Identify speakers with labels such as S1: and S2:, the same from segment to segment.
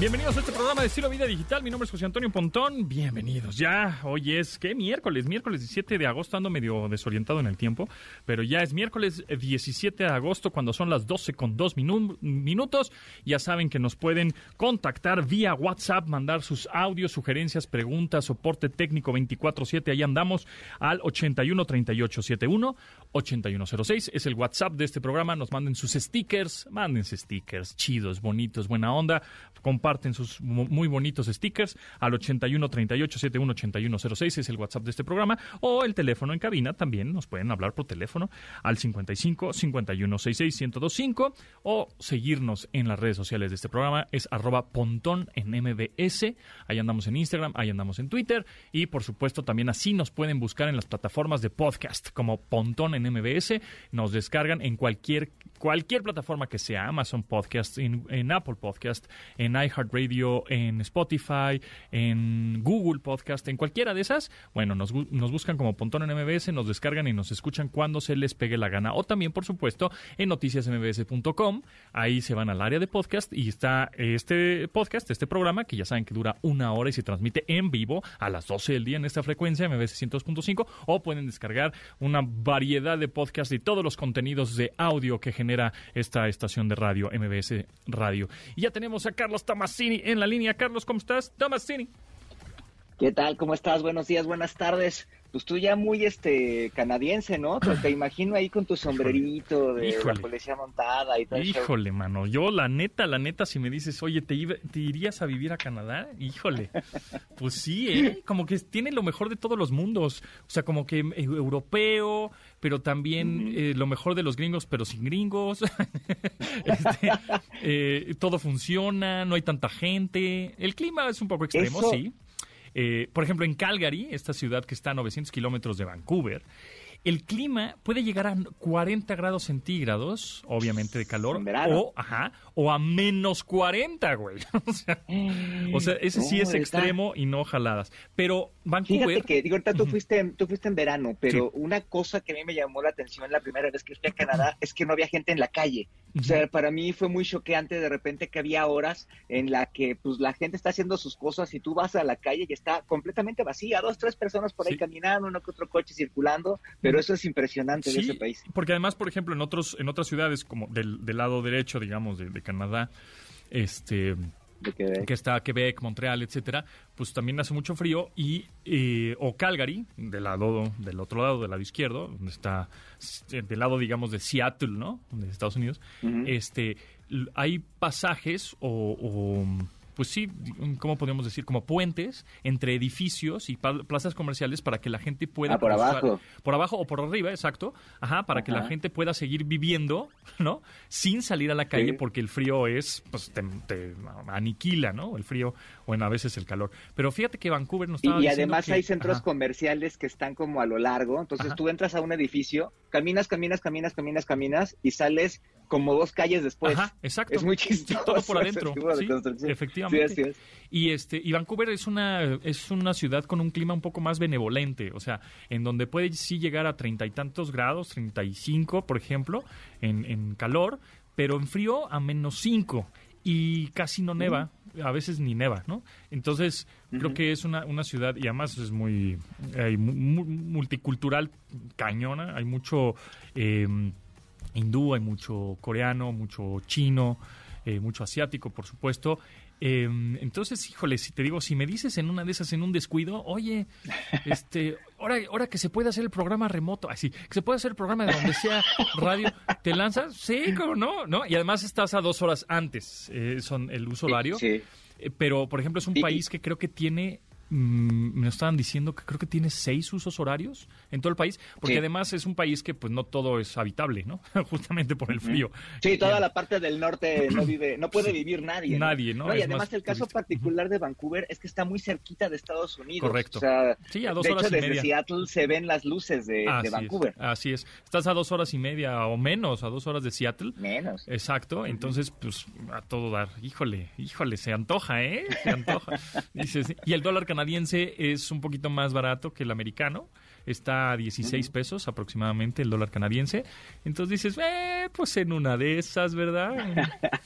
S1: Bienvenidos a este programa de Estilo Vida Digital. Mi nombre es José Antonio Pontón. Bienvenidos. Ya, hoy es, ¿qué? Miércoles, miércoles 17 de agosto. Ando medio desorientado en el tiempo, pero ya es miércoles 17 de agosto cuando son las 12 con 2 minutos. Ya saben que nos pueden contactar vía WhatsApp, mandar sus audios, sugerencias, preguntas, soporte técnico 24-7. Ahí andamos al 81 38 71 8106. Es el WhatsApp de este programa. Nos manden sus stickers. Mándense stickers chidos, bonitos, buena onda. Comparten sus muy bonitos stickers al 81 38 71 8106. Es el WhatsApp de este programa. O el teléfono en cabina también. Nos pueden hablar por teléfono al 55 51 66 1025. O seguirnos en las redes sociales de este programa. Es arroba pontón en MBS. Ahí andamos en Instagram. Ahí andamos en Twitter. Y por supuesto también así nos pueden buscar en las plataformas de podcast como Pontón en MBS. Nos descargan en cualquier, cualquier plataforma que sea, Amazon Podcast, en, Apple Podcast, en iHeartRadio, en Spotify, en Google Podcast, en cualquiera de esas. Bueno, nos, nos buscan como Pontón en MBS, nos descargan y nos escuchan cuando se les pegue la gana. O también, por supuesto, en noticiasmbs.com. Ahí se van al área de podcast y está este podcast, este programa, que ya saben que dura una hora y se transmite en vivo a las 12 del día en esta frecuencia, MBS 102.5, o pueden descargar una variedad de podcast y todos los contenidos de audio que genera esta estación de radio, MBS Radio. Y ya tenemos a Carlos Tomasini en la línea. Carlos, ¿cómo estás? Tomasini.
S2: ¿Qué tal? ¿Cómo estás? Buenos días, buenas tardes pues tú ya muy este canadiense, ¿no? Te, te imagino ahí con tu sombrerito de la policía montada y todo
S1: Híjole, mano, yo la neta, la neta, si me dices, oye, ¿te, ¿te irías a vivir a Canadá? Híjole, pues sí, ¿eh? Como que tiene lo mejor de todos los mundos, o sea, como que eh, europeo, pero también eh, lo mejor de los gringos, pero sin gringos. este, eh, todo funciona, no hay tanta gente, el clima es un poco extremo, sí. Eh, por ejemplo, en Calgary, esta ciudad que está a 900 kilómetros de Vancouver, el clima puede llegar a 40 grados centígrados, obviamente de calor, o, ajá, o a menos 40, güey. o, sea, ese sí es extremo y no jaladas. Pero Vancouver...
S2: Fíjate que, digo, ahorita tú fuiste, tú fuiste en verano, pero una cosa que a mí me llamó la atención la primera vez que fui a Canadá es que no había gente en la calle. O sea, para mí fue muy choqueante de repente que había horas en la que pues la gente está haciendo sus cosas y tú vas a la calle y está completamente vacía, dos, tres personas por ahí caminando, uno que otro coche circulando, pero eso es impresionante de ese país.
S1: Porque además, por ejemplo, en otros en otras ciudades como del, lado derecho, digamos, de, Canadá, este que está Quebec, Montreal, etcétera, pues también hace mucho frío y eh, o Calgary del lado del otro lado del lado izquierdo, donde está del lado digamos de Seattle, ¿no? De Estados Unidos, este hay pasajes o pues sí, ¿cómo podemos decir? Como puentes entre edificios y plazas comerciales para que la gente pueda...
S2: Ah, por abajo.
S1: Por abajo o por arriba, exacto. Ajá, para que la gente pueda seguir viviendo, ¿no? Sin salir a la calle porque el frío es, pues te, aniquila, ¿no? El frío o en a veces el calor. Pero fíjate que Vancouver no estaba
S2: Y, además hay centros comerciales que están como a lo largo. Entonces tú entras a un edificio, caminas, caminas, caminas, caminas, caminas y sales como dos calles después. Ajá,
S1: exacto.
S2: Es muy chistoso.
S1: todo por adentro. Sí, efectivamente. Y este y Vancouver es una es una ciudad con un clima un poco más benevolente, o sea, en donde puede sí llegar a treinta y tantos grados, treinta y cinco, por ejemplo, en, en calor, pero en frío a menos cinco y casi no neva, a veces ni neva, ¿no? Entonces, creo que es una, una ciudad, y además es muy, multicultural, cañona, hay mucho eh, hindú, hay mucho coreano, mucho chino, eh, mucho asiático, por supuesto. Em, entonces, híjole, si te digo, si me dices en una de esas, en un descuido, oye, este, ahora, ahora que se puede hacer el programa remoto, así, que se puede hacer el programa de donde sea radio, ¿te lanzas? Sí, como no, ¿no? Y además estás a dos horas antes, eh, son el uso horario. Sí. Eh, pero, por ejemplo, es un país que creo que tiene me estaban diciendo que creo que tiene seis usos horarios en todo el país, porque
S2: Sí.
S1: además es un país que pues no todo es habitable, ¿no? Justamente por el frío.
S2: Sí, toda
S1: Eh,
S2: la parte del norte no vive, no puede vivir nadie.
S1: Nadie, ¿no?
S2: y
S1: Es
S2: además
S1: más
S2: el caso particular de Vancouver es que está muy cerquita de Estados Unidos.
S1: Correcto.
S2: O sea,
S1: Sí, a dos
S2: de
S1: horas
S2: hecho,
S1: y
S2: desde
S1: media.
S2: Seattle se ven las luces de, Vancouver.
S1: Es, así es. Estás a dos horas y media o menos, a dos horas de Seattle.
S2: Menos.
S1: Exacto, entonces pues a todo dar. Híjole, híjole, se antoja, ¿eh? Se antoja. Dices, y el dólar canadiense es un poquito más barato que el americano. Está a 16 pesos aproximadamente el dólar canadiense. Entonces dices, eh, pues en una de esas, ¿verdad?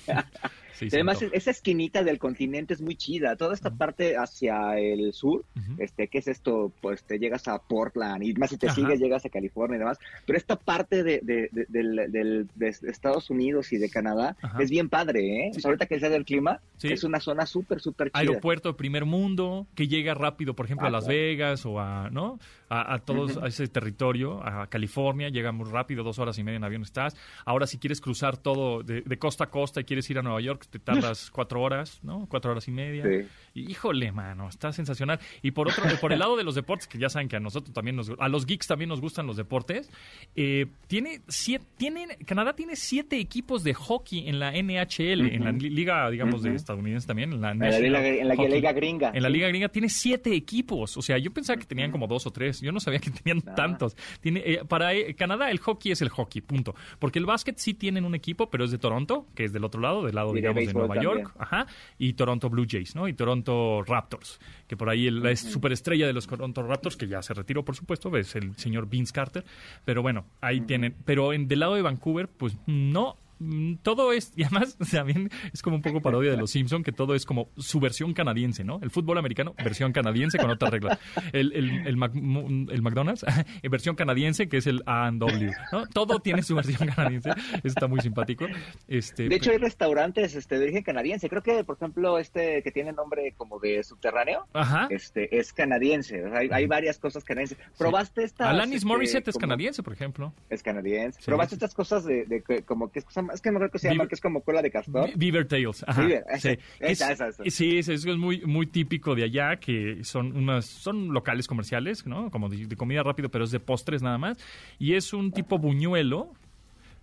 S1: Sí,
S2: Además, esa esquinita del continente es muy chida. Toda esta parte hacia el sur,
S1: Ujú.
S2: este, ¿qué es esto? Pues te llegas a Portland y más si te
S1: Ajá.
S2: sigues llegas a California y demás. Pero esta parte de, de- Estados Unidos y de Canadá
S1: Ajá.
S2: es bien padre, ¿eh? O sea, ahorita que sea del clima,
S1: Sí.
S2: es una zona súper, súper chida.
S1: aeropuerto de primer mundo que llega rápido, por ejemplo,
S2: Ah,
S1: a Las
S2: claro.
S1: Vegas o a, ¿no? A, a todos a ese territorio, a California, llega muy rápido, dos horas y media en avión estás. Ahora, si quieres cruzar todo de, de costa a costa y quieres ir a Nueva York, te tardas cuatro horas, ¿no? Cuatro horas y media.
S2: Sí.
S1: Híjole, mano, está sensacional. Y por otro, por el lado de los deportes, que ya saben que a nosotros también nos, a los geeks también nos gustan los deportes, eh, tiene siete, tienen, Canadá tiene siete equipos de hockey en la NHL, en la liga, digamos, de estadounidense también, en la
S2: En la, liga, en la
S1: Hockey
S2: liga gringa.
S1: en la. Liga Gringa tiene siete equipos. O sea, yo pensaba que tenían como dos o tres. Yo no sabía que tenían tantos. Tiene, eh, para eh, Canadá el hockey es el hockey, punto. Porque el básquet sí tienen un equipo, pero es de Toronto, que es del otro lado, del lado,
S2: de
S1: de, Nueva York. Ajá. Y Toronto Blue Jays, ¿no? Y Toronto Raptors, que por ahí la superestrella de los Toronto Raptors, que ya se retiró, por supuesto, es el señor Vince Carter. Pero bueno, ahí tienen. Pero en, del lado de Vancouver, pues no. Mm, Todo es, y además también es como un poco parodia de los Simpson que todo es como su versión canadiense, ¿no? El fútbol americano, versión canadiense con otras reglas. El, el, el, Mac- el McDonald's, versión canadiense, que es el A&W, ¿no? Todo tiene su versión canadiense, Eso está muy simpático. Este,
S2: De hecho, hay restaurantes este, de origen canadiense. Creo que, por ejemplo, este que tiene nombre como de subterráneo,
S1: Ajá.
S2: este es canadiense. O sea, hay, hay varias cosas canadienses. ¿Probaste esta?
S1: Alanis Morissette es canadiense, por ejemplo.
S2: Es canadiense.
S1: Sí,
S2: ¿Probaste
S1: sí.
S2: estas cosas de, de como que es cosa es que no creo que se llama,
S1: Beaver-
S2: que es como cola de castor?
S1: Be- Beaver Tails. Ajá.
S2: Beaver,
S1: sí.
S2: esa,
S1: Es-
S2: esa, esa, esa.
S1: Sí, es, es muy, muy típico de allá, que son unas, son locales comerciales, ¿no? Como de, de comida rápido, pero es de postres nada más. Y es un tipo buñuelo,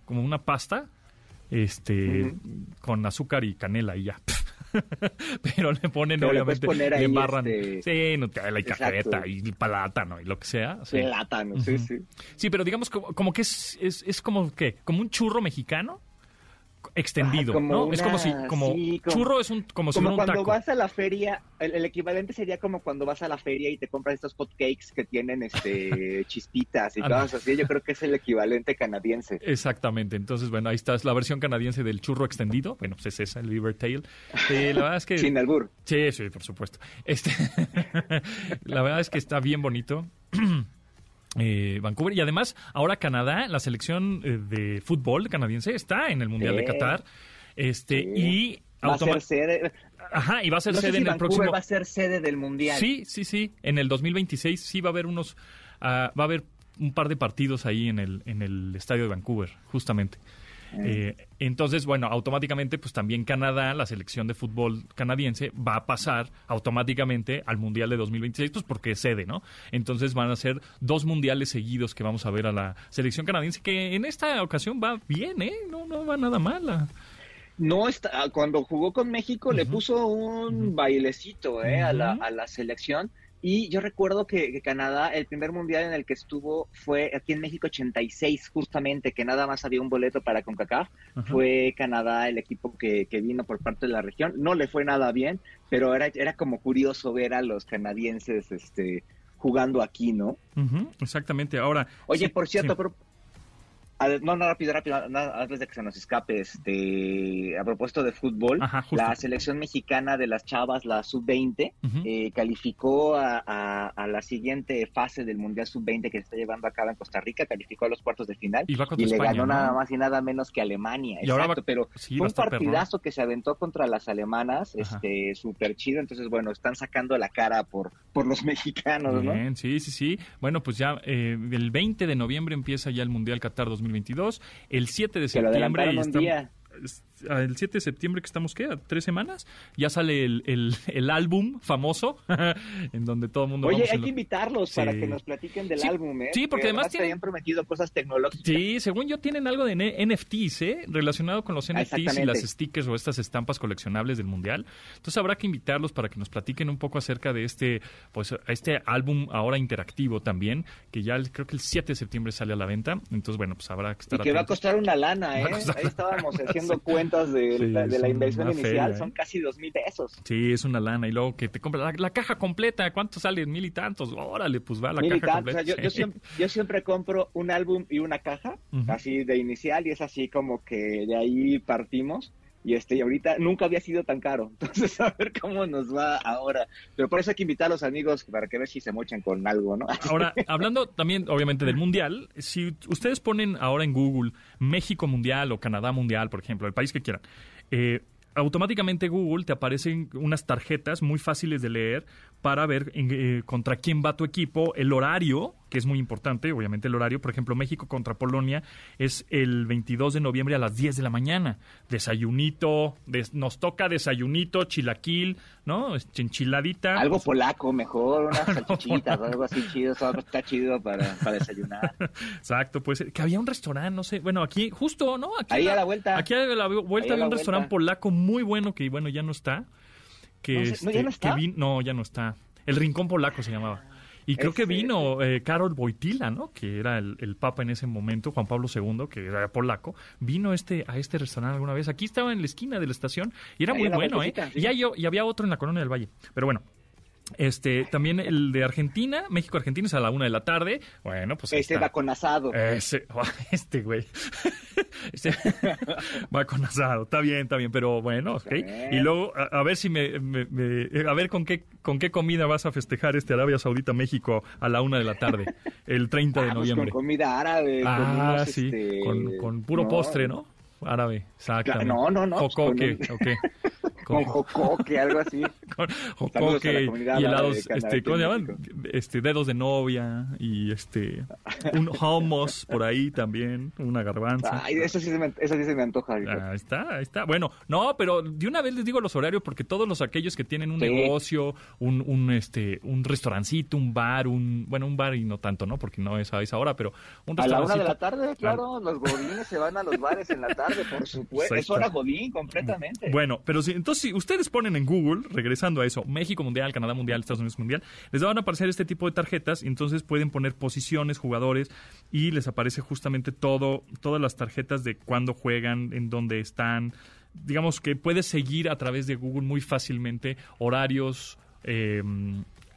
S1: como una pasta, este, con azúcar y canela y ya. pero le ponen,
S2: Pero le
S1: obviamente, le
S2: ahí,
S1: embarran,
S2: este-
S1: sí, Nutella y cajeta y plátano y lo que sea. sí.
S2: Plátano, sí, sí.
S1: Sí, pero digamos como, como que es, es, es como que como un churro mexicano extendido,
S2: Ah,
S1: ¿no? es como si como
S2: sí, como-
S1: churro es un como, si
S2: Como
S1: fuera un
S2: cuando
S1: taco.
S2: vas a la feria, el, el equivalente sería como cuando vas a la feria y te compras estos hot cakes que tienen este chispitas y cosas así. Yo creo que es el equivalente canadiense.
S1: Exactamente, entonces bueno, ahí está es la versión canadiense del churro extendido, bueno, pues es esa, el Beaver Tail. Eh, la verdad es que
S2: Sin albur.
S1: Sí, sí, por supuesto. Este, la verdad es que está bien bonito. eh, Vancouver y además ahora Canadá, la selección eh, de fútbol canadiense está en el Mundial de. Qatar. Este
S2: Sí.
S1: y
S2: Va a ser sede.
S1: Ajá, y va a ser
S2: No
S1: sede
S2: si
S1: en el próximo
S2: va a ser sede del mundial.
S1: Sí, sí, sí. En el 2026 sí va a haber unos, ah, va a haber un par de partidos ahí en el, en el estadio de Vancouver, justamente. Eh, entonces, bueno, automáticamente, pues también Canadá, la selección de fútbol canadiense, va a pasar automáticamente al Mundial de 2026, pues porque es sede, ¿no? Entonces van a ser dos mundiales seguidos que vamos a ver a la selección canadiense, que en esta ocasión va bien, ¿eh? No, no va nada mal. ah.
S2: No está, cuando jugó con México le puso un bailecito eh, a, la, a la selección. Y yo recuerdo que, que Canadá, el primer mundial en el que estuvo fue aquí en México 86, justamente, que nada más había un boleto para CONCACAF.
S1: Ajá.
S2: Fue Canadá el equipo que, que vino por parte de la región. No le fue nada bien, pero era, era como curioso ver a los canadienses este, jugando aquí, ¿no?
S1: Exactamente. Ahora.
S2: Oye,
S1: sí,
S2: por cierto,
S1: sí.
S2: pero- no, no, rápido, rápido, antes de que se nos escape, este, a propósito de fútbol,
S1: Ajá,
S2: la selección mexicana de las chavas, la sub-20,
S1: Ujú.
S2: eh, calificó a, a- a la siguiente fase del Mundial sub-20 que se está llevando a cabo en Costa Rica, calificó a los cuartos de final
S1: Y
S2: le
S1: España,
S2: ganó
S1: ¿no?
S2: nada más y nada menos que Alemania.
S1: Y
S2: Exacto,
S1: va-
S2: pero
S1: sí,
S2: fue un partidazo que se aventó contra las alemanas,
S1: Ajá.
S2: este, súper chido, entonces bueno, están sacando la cara por, por los mexicanos, ¿no?
S1: Bien, sí, sí, sí. Bueno, pues ya eh, el 20 de noviembre empieza ya el Mundial Qatar 2022. El 7 de
S2: Que lo
S1: septiembre.
S2: un
S1: estamos-
S2: día.
S1: El 7 de septiembre que estamos, ¿qué? ¿A tres semanas? Ya sale el, el, el álbum famoso, en donde todo el mundo...
S2: Oye, hay que
S1: lo-
S2: invitarlos para que nos platiquen del
S1: Sí,
S2: álbum, ¿eh?
S1: sí, porque
S2: Que
S1: además tienen-
S2: habían prometido cosas tecnológicas.
S1: Sí, según yo tienen algo de NFTs, ¿eh? Relacionado con los NFTs y las stickers o estas estampas coleccionables del Mundial. Entonces habrá que invitarlos para que nos platiquen un poco acerca de este, pues, este álbum ahora interactivo también, que ya creo que el 7 de septiembre sale a la venta. Entonces, bueno, pues habrá que
S2: Y
S1: estar
S2: que va a costar una lana, ¿eh? Ahí estábamos haciendo cuentas de,
S1: Sí,
S2: la, de la inversión
S1: feria,
S2: inicial,
S1: ¿eh?
S2: son casi dos mil pesos.
S1: Sí, es una lana. Y luego que te compra la, la caja completa. ¿Cuánto sale? Mil y tantos. Órale, pues va la
S2: Mil y
S1: caja
S2: tantos. O sea,
S1: completa.
S2: yo, siempre, yo siempre compro un álbum y una caja, así de inicial, y es así como que de ahí partimos. Y este, y ahorita nunca había sido tan caro. Entonces, a ver cómo nos va ahora. Pero por eso hay que invitar a los amigos para que ver si se mochan con algo, ¿no?
S1: Ahora, hablando también, obviamente, del Mundial, si ustedes ponen ahora en Google México Mundial o Canadá Mundial, por ejemplo, el país que quieran, eh, automáticamente Google te aparecen unas tarjetas muy fáciles de leer para ver eh, contra quién va tu equipo, el horario, que es muy importante, obviamente el horario, por ejemplo, México contra Polonia es el 22 de noviembre a las 10 de la mañana. Desayunito, des- nos toca desayunito, chilaquil, ¿no? Enchiladita.
S2: Algo polaco, mejor, unas salchichitas o algo así chido. Eso está chido para, para desayunar.
S1: Exacto, pues que había un restaurante, no sé, bueno, aquí justo, ¿no? Aquí
S2: Ahí a la vuelta.
S1: Aquí a la vuelta había un restaurante polaco muy bueno que, bueno, ya no está. Que,
S2: No sé,
S1: este,
S2: ¿no, ya no
S1: que
S2: está?
S1: no, ya no está. El Rincón Polaco se llamaba. Y creo que vino eh, Karol Wojtyla, ¿no? Que era el, el papa en ese momento, Juan Pablo II, que era polaco. Vino este a este restaurante alguna vez. Aquí estaba en la esquina de la estación y era muy bueno, ¿eh?
S2: sí.
S1: Y, hay y había otro en la Colonia del Valle. Pero bueno, este, también el de Argentina, México-Argentina es a la una de la tarde. Bueno, pues ahí
S2: Este
S1: está.
S2: va con asado.
S1: Ese, este güey. Este va con asado. Está bien, está bien, pero bueno, ok. Y luego, a, a ver si me, me- me- A ver con qué, con qué comida vas a festejar este Arabia Saudita México a la una de la tarde, el 30 de
S2: Ah,
S1: noviembre.
S2: con comida árabe. con
S1: Ah,
S2: unos,
S1: sí,
S2: este,
S1: con, con puro postre, ¿no? Árabe, exactamente.
S2: No, no, no, pues,
S1: Jocoque,
S2: con
S1: ok.
S2: Con jocoque, algo así.
S1: con jocoque y helados, este, ¿cómo se llaman? Este, dedos de novia y este, un hummus por ahí también, una garbanza.
S2: Ay, eso sí se me, eso sí se me antoja.
S1: Ah, Ahí está, ahí está. Bueno, no, pero de una vez les digo los horarios porque todos los aquellos que tienen un
S2: Sí.
S1: negocio, un, un este, un restaurancito, un bar, un, bueno, un bar y no tanto, ¿no? Porque no es a esa hora, pero un
S2: A la una
S1: restaurancito.
S2: de la tarde, claro, los godines se van a los bares en la tarde, por supuesto.
S1: Pues ahí
S2: Es hora godín, completamente.
S1: Bueno, pero si, entonces si ustedes ponen en Google, regresando a eso, México Mundial, Canadá Mundial, Estados Unidos Mundial, les van a aparecer este tipo de tarjetas y entonces pueden poner posiciones, jugadores y les aparece justamente todo, todas las tarjetas de cuándo juegan, en dónde están. Digamos que puedes seguir a través de Google muy fácilmente horarios eh,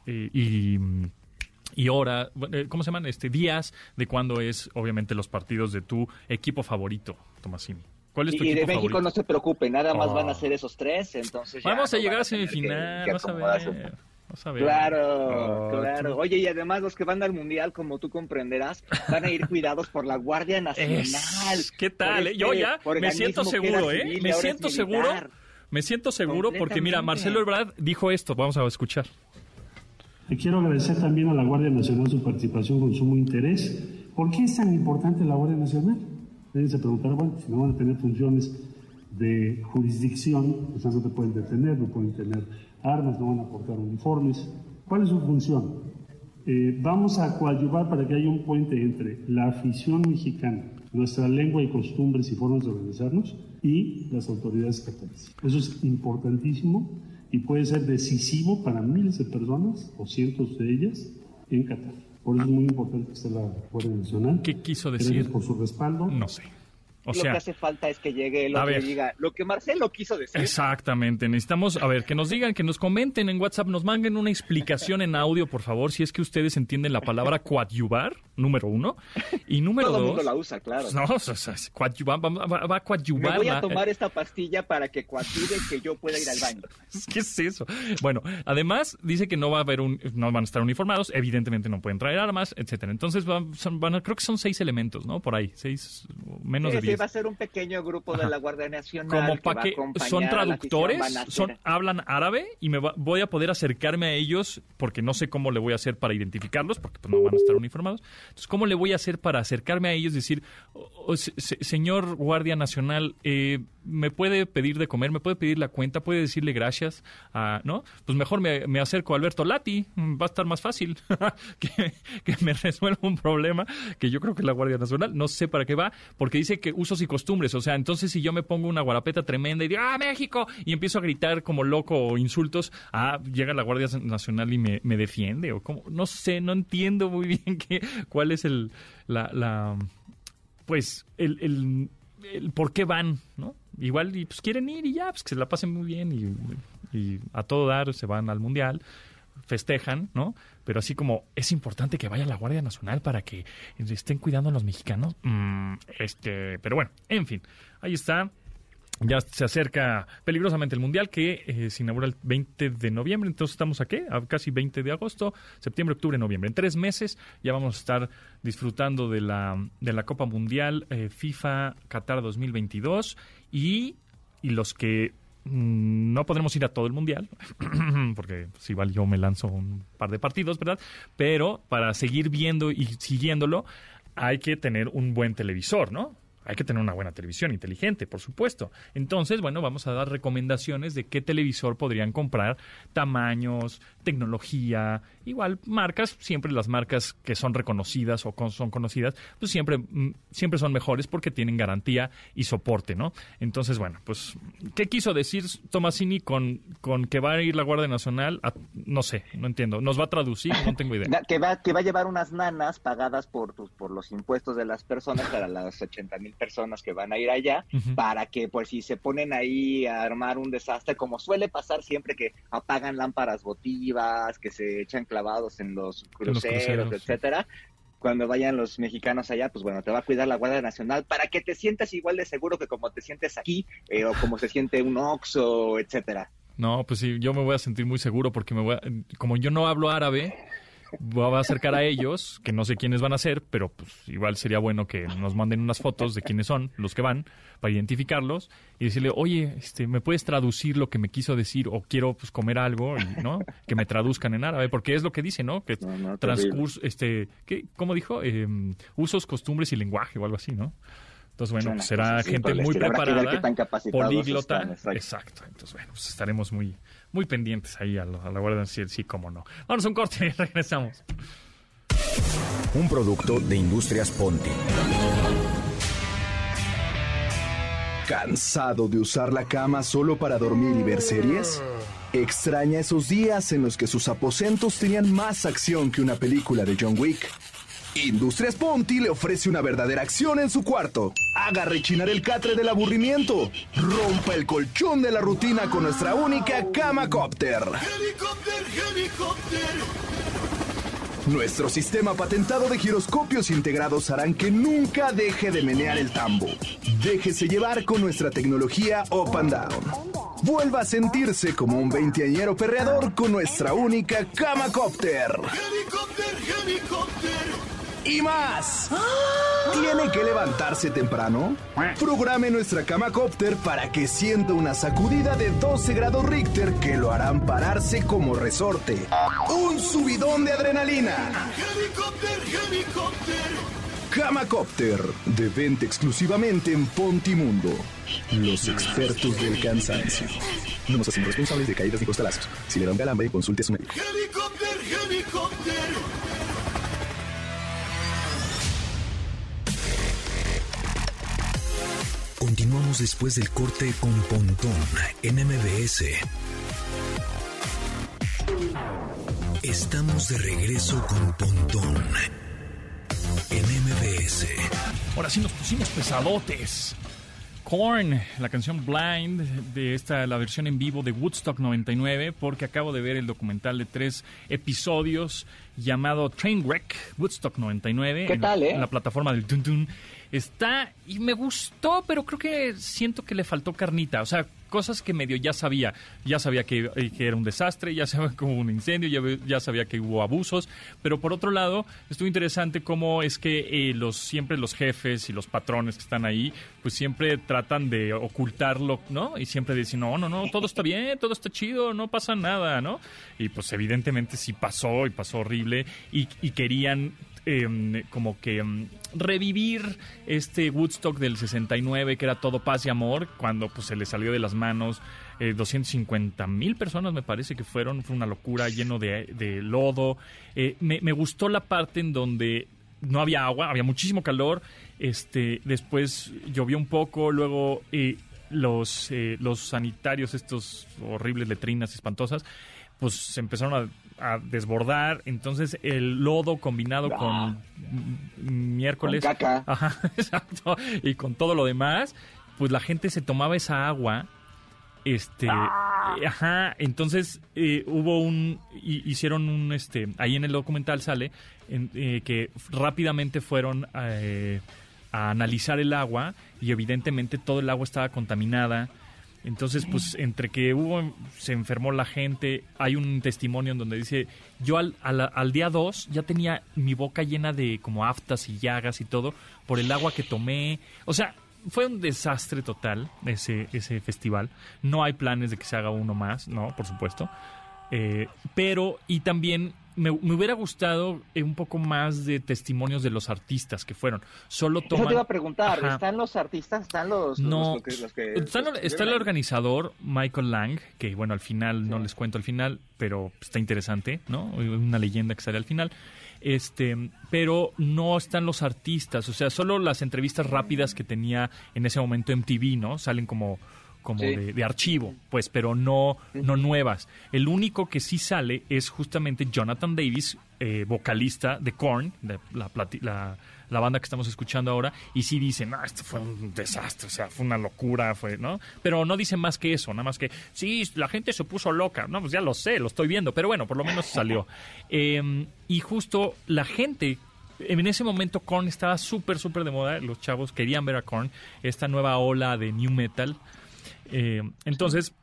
S1: eh, y y hora, eh, ¿cómo se llaman? Este, días de cuándo es, obviamente, los partidos de tu equipo favorito, Tomasini. ¿Cuál es tu
S2: Y, y de México
S1: favorito?
S2: no se preocupe, nada más
S1: Oh.
S2: van a ser esos tres, entonces ya
S1: Vamos a llegar a semifinal, vas a ver. A ver.
S2: Claro,
S1: Oh,
S2: claro. Oye, y además los que van al mundial, como tú comprenderás, van a ir cuidados por la Guardia Nacional.
S1: Es- ¿Qué tal? Eh? Yo
S2: este
S1: ya me siento seguro, ¿eh?
S2: civil
S1: Me siento seguro. Me siento seguro porque, mira. Marcelo Ebrard dijo esto. Vamos a escuchar.
S3: Le quiero agradecer también a la Guardia Nacional su participación con sumo interés. ¿Por qué es tan importante la Guardia Nacional? Deben se preguntar, bueno, si no van a tener funciones de jurisdicción, sea, no te pueden detener, no pueden tener armas, no van a portar uniformes. ¿Cuál es su función? Eh, vamos a coadyuvar para que haya un puente entre la afición mexicana, nuestra lengua y costumbres y formas de organizarnos, y las autoridades estatales. Eso es importantísimo y puede ser decisivo para miles de personas o cientos de ellas en Qatar. Por eso es muy importante que esté la Guardia Nacional.
S1: ¿Qué quiso
S3: Gracias
S1: decir?
S3: por su respaldo.
S1: No sé. O
S2: lo que hace falta es que llegue el otro y diga lo que Marcelo quiso decir.
S1: Exactamente, necesitamos, a ver, que nos digan, que nos comenten en WhatsApp, nos manden una explicación en audio, por favor, si es que ustedes entienden la palabra coadyuvar, número uno, y número
S2: Todo el
S1: dos...
S2: mundo la usa, claro.
S1: No, o sea, coadyuvar, va, va- a coadyuvar
S2: Me voy a tomar esta pastilla para que coadyuve que yo pueda ir al baño.
S1: ¿Qué es eso? Bueno, además dice que no va a haber un, no van a estar uniformados, evidentemente no pueden traer armas, etcétera. Entonces van, van creo que son seis elementos, ¿no? Por ahí, seis, menos de
S2: Ese
S1: diez.
S2: va a ser un pequeño grupo de la Guardia Nacional.
S1: Como
S2: que va a
S1: son traductores,
S2: a
S1: son, hablan árabe y me va- voy a poder acercarme a ellos porque no sé cómo le voy a hacer para identificarlos porque pues, no van a estar uniformados. Entonces, ¿cómo le voy a hacer para acercarme a ellos y decir, "Oh, oh, se- se- señor Guardia Nacional, eh, me puede pedir de comer, me puede pedir la cuenta, puede decirle gracias, a, ¿no? Pues mejor me, me acerco a Alberto Lati, mm, va a estar más fácil que, me resuelva un problema que yo creo que la Guardia Nacional, no sé para qué va, porque dice que usos y costumbres, o sea, entonces si yo me pongo una guarapeta tremenda y digo, ¡ah, México! Y empiezo a gritar como loco o insultos, ah, llega la Guardia Nacional y me, me defiende, o como, no sé, no entiendo muy bien qué, cuál es el, la, la pues, el, el, el por qué van, ¿no? Igual, y pues quieren ir y ya, pues que se la pasen muy bien y, a todo dar se van al Mundial festejan, ¿no? Pero así como es importante que vaya la Guardia Nacional para que estén cuidando a los mexicanos. Mm, este, pero bueno, en fin, ahí está. Ya se acerca peligrosamente el Mundial que eh, se inaugura el 20 de noviembre, entonces estamos aquí, a casi 20 de agosto, septiembre, octubre, noviembre. En tres meses ya vamos a estar disfrutando de la, de la Copa Mundial eh, FIFA Qatar 2022 y, y los que mm, no podremos ir a todo el mundial, porque pues, igual yo me lanzo un par de partidos, ¿verdad? Pero para seguir viendo y siguiéndolo, hay que tener un buen televisor, ¿no? Hay que tener una buena televisión inteligente, por supuesto. Entonces, bueno, vamos a dar recomendaciones de qué televisor podrían comprar, tamaños, tecnología, igual marcas, siempre las marcas que son reconocidas o con- son conocidas, pues siempre, mm, siempre son mejores porque tienen garantía y soporte, ¿no? Entonces, bueno, pues, ¿qué quiso decir Tomasini con, con que va a ir la Guardia Nacional? A- no sé, no entiendo. ¿Nos va a traducir? No tengo idea.
S2: Que va, que va a llevar unas nanas pagadas por, tus- por los impuestos de las personas, para las 80 mil personas que van a ir allá,
S1: Ujú.
S2: para que pues si se ponen ahí a armar un desastre, como suele pasar siempre que apagan lámparas votivas, que se echan clavados en los
S1: los
S2: cruceros, etcétera. Cuando vayan los mexicanos allá, pues bueno, te va a cuidar la Guardia Nacional para que te sientas igual de seguro que como te sientes aquí, eh, o como se siente un Oxxo, etcétera.
S1: No, pues sí, yo me voy a sentir muy seguro porque me voy a- como yo no hablo árabe, voy a acercar a ellos, que no sé quiénes van a ser, pero pues igual sería bueno que nos manden unas fotos de quiénes son los que van para identificarlos y decirle, oye, este, ¿me puedes traducir lo que me quiso decir o quiero pues comer algo, y, ¿no? Que me traduzcan en árabe, porque es lo que dice, ¿no? Que
S2: No, no,
S1: transcurso, este, ¿qué, ¿cómo dijo? Eh, usos, costumbres y lenguaje o algo así, ¿no? Entonces, bueno, pues será gente muy preparada, políglota.
S2: están, exacto.
S1: Exacto. Entonces, bueno, pues estaremos muy, muy pendientes ahí a, lo- a la Guardia sí, cómo no. Vamos a un corte y regresamos.
S4: Un producto de Industrias Ponti.
S5: ¿Cansado de usar la cama solo para dormir y ver series? ¿Extraña esos días en los que sus aposentos tenían más acción que una película de John Wick? Industrias Ponti le ofrece una verdadera acción en su cuarto. Haga rechinar el catre del aburrimiento. Rompa el colchón de la rutina con nuestra única Cama Copter. Nuestro sistema patentado de giroscopios integrados harán que nunca deje de menear el tambo. Déjese llevar con nuestra tecnología Up and Down. Vuelva a sentirse como un veinteañero perreador con nuestra única Cama Copter. Y más. ¿Tiene que levantarse temprano? Programe nuestra cama copter para que sienta una sacudida de 12 grados Richter que lo harán pararse como resorte. Un subidón de adrenalina. Camacopter, de venta exclusivamente en Pontimundo. Los expertos del cansancio. No nos hacemos responsables de caídas ni costalazos. Si le da un calambre, consulte a su médico.
S6: Continuamos después del corte con Pontón en MBS. Estamos de regreso con Pontón en MBS.
S1: Ahora sí nos pusimos pesadotes. Korn, la canción Blind de esta, la versión en vivo de Woodstock 99, porque acabo de ver el documental de tres episodios llamado Trainwreck Woodstock 99
S2: ¿Qué
S1: en,
S2: tal, eh?
S1: en la plataforma del Dun Dun. Está y me gustó, pero creo que siento que le faltó carnita, o sea, cosas que medio ya sabía, ya sabía que, eh, que era un desastre, ya sabía que hubo un incendio, ya, ya sabía que hubo abusos, pero por otro lado, estuvo interesante cómo es que eh, los siempre los jefes y los patrones que están ahí, pues siempre tratan de ocultarlo, ¿no? Y siempre dicen, no, no, no, todo está bien, todo está chido, no pasa nada, ¿no? Y pues evidentemente sí pasó y pasó horrible y, y querían em, como que em, revivir este Woodstock del 69 que era todo paz y amor cuando pues se le salió de las manos 250 mil personas me parece que fueron fue una locura lleno de, lodo me, me gustó la parte en donde no había agua, había muchísimo calor. Este, después llovió un poco, luego eh, los, eh, los sanitarios, estos horribles letrinas espantosas, pues se empezaron a, desbordar. Entonces el lodo combinado
S2: Ah.
S1: con miércoles.
S2: Con caca.
S1: Ajá, exacto. Y con todo lo demás, pues la gente se tomaba esa agua. Este,
S2: Ah.
S1: ajá, entonces eh, hubo un, hi- hicieron un, este, ahí en el documental sale en- eh, que rápidamente fueron eh, a analizar el agua y evidentemente todo el agua estaba contaminada. Entonces, pues entre que hubo, se enfermó la gente, hay un testimonio en donde dice, yo al, al, al día 2 ya tenía mi boca llena de como aftas y llagas y todo por el agua que tomé. O sea, fue un desastre total ese, ese festival. No hay planes de que se haga uno más, no, por supuesto. Eh, pero, y también me, me hubiera gustado eh, un poco más de testimonios de los artistas que fueron. Solo
S2: Eso
S1: toman...
S2: te iba a preguntar,
S1: Ajá.
S2: ¿están los artistas? ¿Están los,
S1: No,
S2: los que, los que-
S1: está,
S2: los que
S1: está el organizador Michael Lang, que bueno, al final no les cuento al final, pero está interesante, ¿no? Una leyenda que sale al final. Este, pero no están los artistas, o sea, solo las entrevistas rápidas que tenía en ese momento MTV, ¿no? Salen como como
S2: Sí.
S1: de, de archivo, pues, pero no, no nuevas. El único que sí sale es justamente Jonathan Davis, eh, vocalista de Korn, de la, plati- la, la banda que estamos escuchando ahora, y sí dice, no, esto fue un desastre, o sea, fue una locura, fue, ¿no? Pero no dice más que eso, nada más que, sí, la gente se puso loca, no, pues ya lo sé, lo estoy viendo, pero bueno, por lo menos salió. Eh, y justo la gente en ese momento Korn estaba súper, súper de moda. Los chavos querían ver a Korn, esta nueva ola de new metal. Eh, entonces,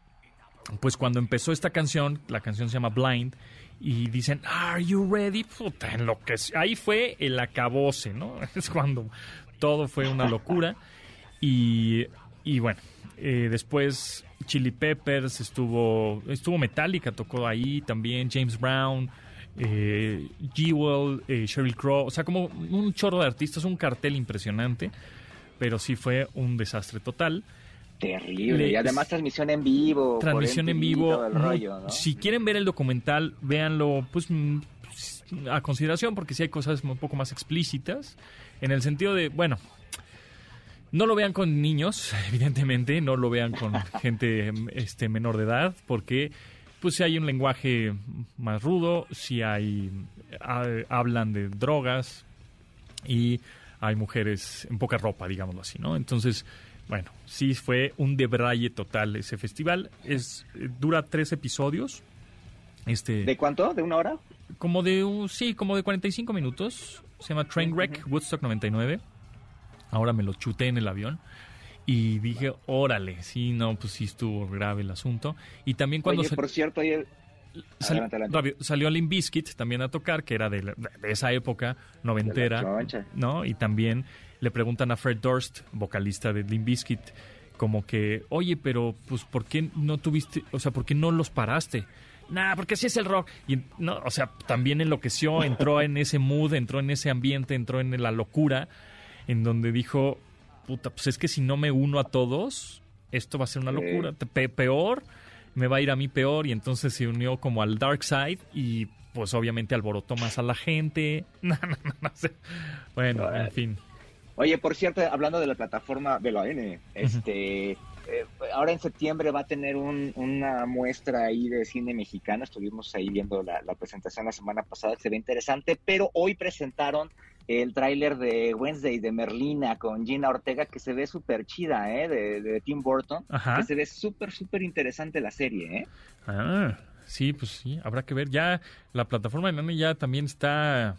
S1: pues cuando empezó esta canción, la canción se llama Blind, y dicen, ¿Are you ready? Puta, en lo que ahí fue el acabose, ¿no? Es cuando todo fue una locura. Y, y bueno, eh, después Chili Peppers estuvo, estuvo Metallica, tocó ahí también, James Brown, eh, Jewel, eh, Sheryl Crow, o sea, como un chorro de artistas, un cartel impresionante, pero sí fue un desastre total.
S2: Terrible.
S1: Le-
S2: y además transmisión en vivo.
S1: Transmisión en vivo.
S2: todo el
S1: mu-
S2: rollo, ¿no?
S1: Si quieren ver el documental, véanlo pues mm, a consideración porque sí hay cosas un poco más explícitas en el sentido de, bueno, no lo vean con niños, evidentemente, no lo vean con gente este menor de edad porque pues si hay un lenguaje más rudo, si hay ha- hablan de drogas y hay mujeres en poca ropa, digámoslo así, ¿no? Entonces, bueno, sí fue un debraye total ese festival. Es eh, dura tres episodios. Este,
S2: ¿De cuánto? ¿De una hora?
S1: como de un- sí, como de 45 minutos. Se llama Trainwreck Woodstock 99. Ahora me lo chuté en el avión y dije, "Órale, sí, no, pues sí estuvo grave el asunto." Y también cuando
S2: Oye, por cierto, ayer...
S1: Sal-
S2: Adelante, adelante.
S1: rápido, salió Limp Bizkit también a tocar, que era de, la- de esa época noventera,
S2: De.
S1: ¿no? Y también le preguntan a Fred Durst, vocalista de Limp Bizkit, como que, oye, pero pues ¿por qué no tuviste, o sea, por qué no los paraste? Nah, porque así es el rock. Y no, o sea, también enloqueció, entró en ese mood, entró en ese ambiente, entró en la locura, en donde dijo, puta, pues es que si no me uno a todos, esto va a ser una locura. Pe- peor, me va a ir a mí peor. Y entonces se unió como al dark side y pues obviamente alborotó más a la gente. No, no, no, no sé. Bueno, en fin.
S2: Oye, por cierto, hablando de la plataforma de la N, este, eh, ahora en septiembre va a tener un- una muestra ahí de cine mexicano. Estuvimos ahí viendo la, la presentación la semana pasada, se ve interesante, pero hoy presentaron el tráiler de Wednesday de Merlina con Gina Ortega, que se ve súper chida, ¿eh? De, de Tim Burton,
S1: Ajá.
S2: que se ve súper, súper interesante la serie, ¿eh?
S1: Ah, sí, pues sí, habrá que ver. Ya la plataforma de Nani ya también está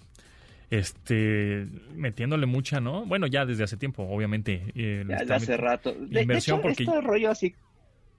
S1: este metiéndole mucha, ¿no? Bueno, ya desde hace tiempo, obviamente. eh,
S2: Ya hace rato. De, de
S1: inversión
S2: hecho,
S1: porque-
S2: este rollo así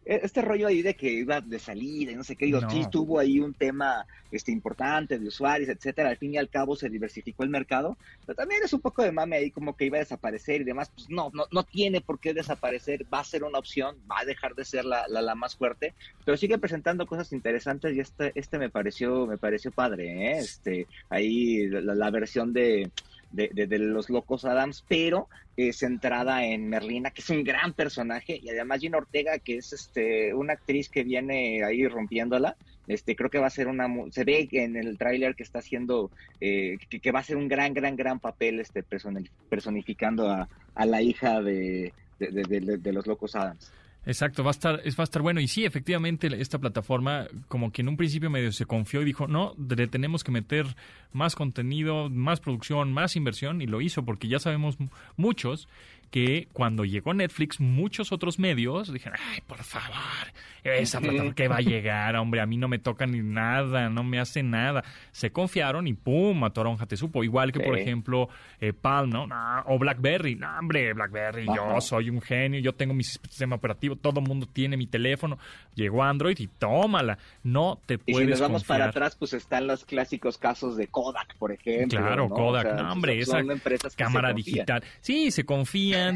S2: este rollo ahí de que iba de salida y no sé qué, digo, sí tuvo ahí un tema este, importante de usuarios, etcétera, al fin y al cabo se diversificó el mercado, pero también es un poco de mame ahí como que iba a desaparecer y demás, pues no, no, no tiene por qué desaparecer, va a ser una opción, va a dejar de ser la, la, más fuerte, pero sigue presentando cosas interesantes y este, este me pareció, me pareció padre, ¿eh? este, ahí la versión de de, los locos Adams, pero es centrada en Merlina, que es un gran personaje, y además Gina Ortega, que es este una actriz que viene ahí rompiéndola, este creo que va a ser una se ve en el tráiler que está haciendo eh, que, va a ser un gran gran gran papel este personificando a, a la hija de, de los locos Adams
S1: Exacto, va a estar, es, va a estar bueno. Y sí, efectivamente, esta plataforma, como que en un principio medio se confió y dijo, no, le tenemos que meter más contenido, más producción, más inversión, y lo hizo, porque ya sabemos muchos que cuando llegó Netflix, muchos otros medios dijeron, ay, por favor, esa plataforma que va a llegar, hombre, a mí no me toca ni nada, no me hace nada. Se confiaron y pum, a Toronja te supo. Igual que, por ejemplo, eh, Palm, ¿no? O BlackBerry. No, hombre, BlackBerry, yo soy un genio, yo tengo mi sistema operativo, todo el mundo tiene mi teléfono. Llegó Android y tómala. No te puedes Y si nos
S2: vamos para atrás, pues están los clásicos casos de Kodak, por ejemplo.
S1: Claro, Kodak. no, hombre, esa cámara digital. Sí, se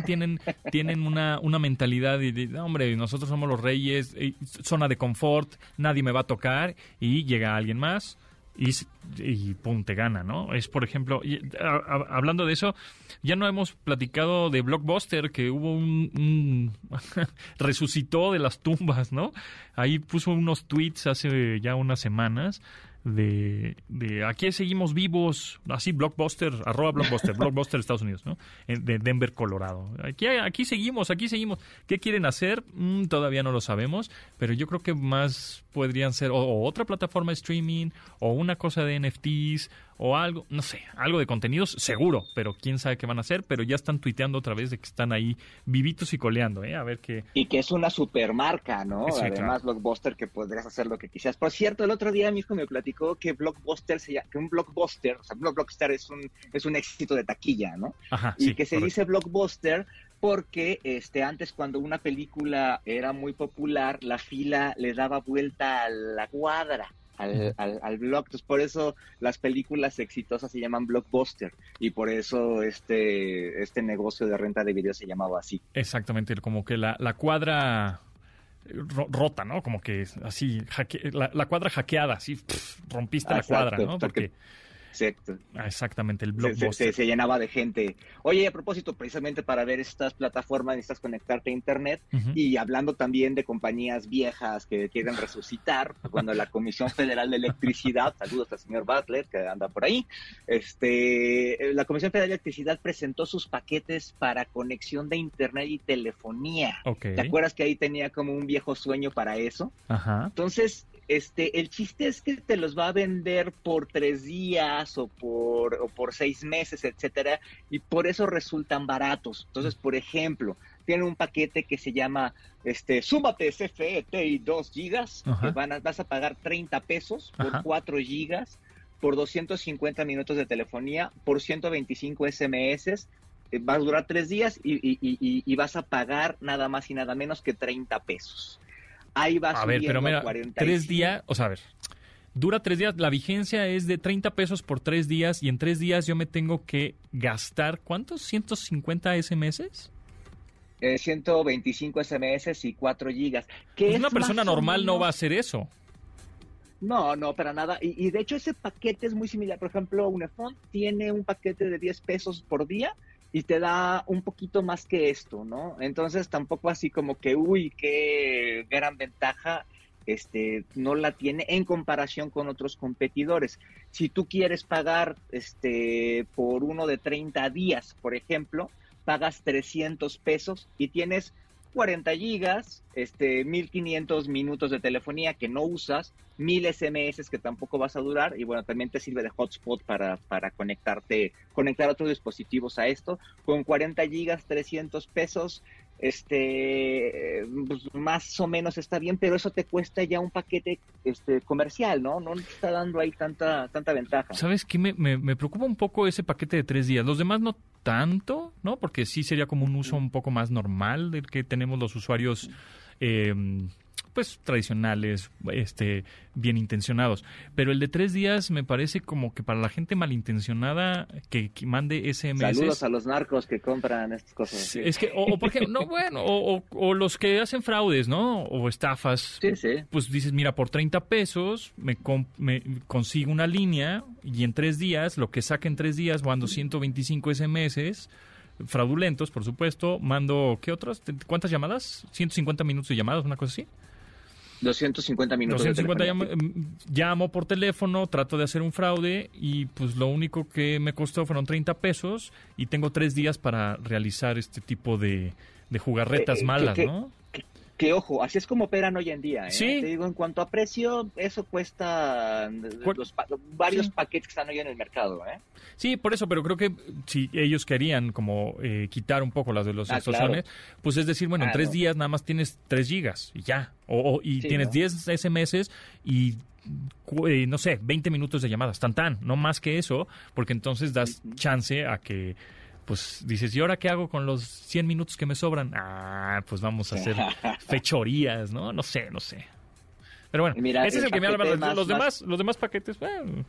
S1: tienen, tienen una, una mentalidad de, hombre, nosotros somos los reyes, zona de confort, nadie me va a tocar y llega alguien más y, y pum, te gana, ¿no? Es, por ejemplo, hablando de eso, ya no hemos platicado de Blockbuster, que hubo un, resucitó de las tumbas, ¿no? Ahí puso unos tweets hace ya unas semanas de, de aquí seguimos vivos, así Blockbuster, arroba Blockbuster, Blockbuster Estados Unidos, ¿no? De Denver, Colorado. Aquí, aquí seguimos, aquí seguimos. ¿Qué quieren hacer? Mm, todavía no lo sabemos, pero yo creo que más podrían ser o, otra plataforma de streaming o una cosa de NFTs o algo, no sé, algo de contenidos, seguro, pero quién sabe qué van a hacer, pero ya están tuiteando otra vez de que están ahí vivitos y coleando, ¿eh? A ver qué.
S2: Y que es una supermarca, ¿no? Además, Blockbuster, que podrías hacer lo que quisieras. Por cierto, el otro día mi hijo me platicó que Blockbuster se llama, que un Blockbuster, o sea, Blockbuster es un, es un éxito de taquilla, ¿no? Ajá, y que se dice Blockbuster porque este antes cuando una película era muy popular, la fila le daba vuelta a la cuadra al, al, al, blog. Entonces, por eso las películas exitosas se llaman blockbuster y por eso este, este negocio de renta de video se llamaba así.
S1: Exactamente, como que la, la cuadra rota, ¿no? Como que así, la, cuadra hackeada, así, rompiste la cuadra, ¿no? Porque...
S2: Exacto.
S1: Ah, exactamente, el blockbuster.
S2: Se, llenaba de gente. Oye, a propósito, precisamente para ver estas plataformas necesitas conectarte a Internet y hablando también de compañías viejas que quieren resucitar, cuando la Comisión Federal de Electricidad, saludos al señor Butler que anda por ahí, este, la Comisión Federal de Electricidad presentó sus paquetes para conexión de Internet y telefonía. ¿Te acuerdas que ahí tenía como un viejo sueño para eso? Ajá. Entonces, este, el chiste es que te los va a vender por tres días o por, o por seis meses, etcétera, y por eso resultan baratos. Entonces, por ejemplo, tiene un paquete que se llama este Súmate CFE y 2 gigas, que van a, vas a pagar 30 pesos por 4 gigas, por 250 minutos de telefonía, por 125 SMS, eh, va a durar tres días y, y, y, y, vas a pagar nada más y nada menos que 30 pesos. Ahí va
S1: a ver, pero mira, tres días, o sea, a ver, dura tres días, la vigencia es de 30 pesos por tres días y en tres días yo me tengo que gastar, ¿cuántos? ¿150 SMS?
S2: Eh, 125 SMS y 4 gigas.
S1: Pues una persona normal no va a hacer eso.
S2: No, no, para nada. Y, y, de hecho ese paquete es muy similar. Por ejemplo, Unifón tiene un paquete de 10 pesos por día y te da un poquito más que esto, ¿no? Entonces tampoco así como que, uy, qué gran ventaja, este, no la tiene en comparación con otros competidores. Si tú quieres pagar, este, por uno de 30 días, por ejemplo, pagas 300 pesos y tienes 40 gigas, este, 1500 minutos de telefonía que no usas, 1000 SMS que tampoco vas a durar y bueno, también te sirve de hotspot para, para conectarte, conectar otros dispositivos a esto. Con 40 gigas, 300 pesos, este pues, más o menos está bien, pero eso te cuesta ya un paquete este comercial, ¿no? No te está dando ahí tanta tanta ventaja.
S1: ¿Sabes qué? Me, me, preocupa un poco ese paquete de tres días. Los demás no tanto, ¿no? Porque sí sería como un uso un poco más normal del que tenemos los usuarios eh, pues tradicionales, este, bien intencionados. Pero el de tres días me parece como que para la gente malintencionada que, que mande SMS.
S2: Saludos a los narcos que compran estas cosas. sí.
S1: Es que, o, o por ejemplo, no, bueno, o, o- o los que hacen fraudes, ¿no? O estafas.
S2: Sí, sí.
S1: Pues dices, mira, por 30 pesos me, com- me consigo una línea y en tres días, lo que saque en tres días, mando 125 SMS fraudulentos, por supuesto, mando, ¿qué otras? ¿Cuántas llamadas? 150 minutos de llamadas, una cosa así.
S2: 250 minutos. de
S1: 250
S2: telefonía.
S1: llamo, mm, llamo por teléfono, trato de hacer un fraude y pues lo único que me costó fueron 30 pesos y tengo tres días para realizar este tipo de, de jugarretas
S2: Eh, eh,
S1: malas,
S2: que-
S1: ¿no?
S2: Que ojo, así es como operan hoy en día. ¿eh?
S1: Sí.
S2: Te digo, en cuanto a precio, eso cuesta eh,
S1: ¿Cuál?
S2: los pa- varios
S1: Sí.
S2: paquetes que están hoy en el mercado. ¿eh?
S1: Sí, por eso, pero creo que si ellos querían como eh, quitar un poco las de los
S2: Ah,
S1: pues es decir, bueno, en tres
S2: no.
S1: días nada más tienes 3 gigas y ya. O, o- y
S2: Sí,
S1: tienes
S2: ¿no?
S1: 10 SMS y, eh, no sé, 20 minutos de llamadas, tan tan, no más que eso, porque entonces das chance a que, pues dices, ¿y ahora qué hago con los 100 minutos que me sobran? Ah, pues vamos a hacer fechorías, ¿no? No sé, no sé. Pero bueno,
S2: mira,
S1: ese es
S2: el
S1: el que me habla más.
S2: más-
S1: Los
S2: más-
S1: demás, los demás paquetes, bueno,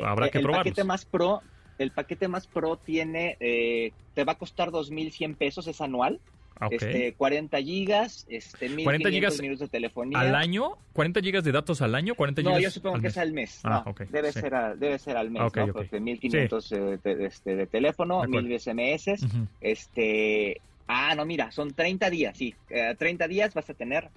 S1: habrá que
S2: el
S1: probarlos.
S2: paquete más pro, el paquete más pro tiene, eh, te va a costar 2.100 pesos, es anual.
S1: Ah, ok.
S2: Este, 40 gigas, este, 1.500
S1: 40 gigas
S2: minutos de telefonía.
S1: ¿Al año? ¿40 gigas de datos al año? ¿40
S2: No,
S1: gigas
S2: yo supongo
S1: al
S2: que
S1: mes?
S2: es al mes.
S1: Ah,
S2: no,
S1: ok,
S2: debe,
S1: sí.
S2: ser al, debe ser al mes,
S1: Ah, ok,
S2: ¿no? Porque 1500 eh, de, este, de teléfono,
S1: De acuerdo.
S2: 1000 SMS.
S1: Ujú.
S2: Este. Ah, no, mira, son 30 días, sí. Eh, 30 días vas a tener.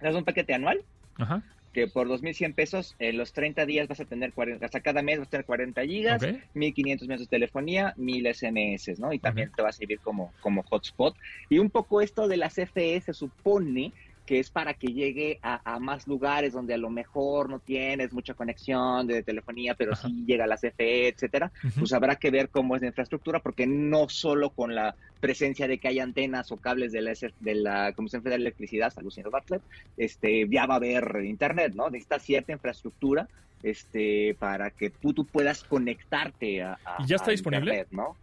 S2: Es un paquete anual
S1: Ajá.
S2: Que por 2.100 pesos, en los 30 días vas a tener 40, hasta cada mes vas a tener 40 gigas,
S1: Ok.
S2: 1500 minutos de telefonía, 1000 SMS, ¿no? Y también te va a servir como, como hotspot. Y un poco esto de la CFE se supone que es para que llegue a, a más lugares donde a lo mejor no tienes mucha conexión de telefonía, pero
S1: Ajá.
S2: sí llega la CFE, etcétera. Pues habrá que ver cómo es la infraestructura, porque no solo con la presencia de que hay antenas o cables de la, de la Comisión Federal de Electricidad, salud señor Bartlett, este, ya va a haber internet, ¿no? Necesita cierta infraestructura este, para que tú, tú puedas conectarte a, a-
S1: ¿Y ya está
S2: a
S1: disponible?
S2: Internet, ¿no?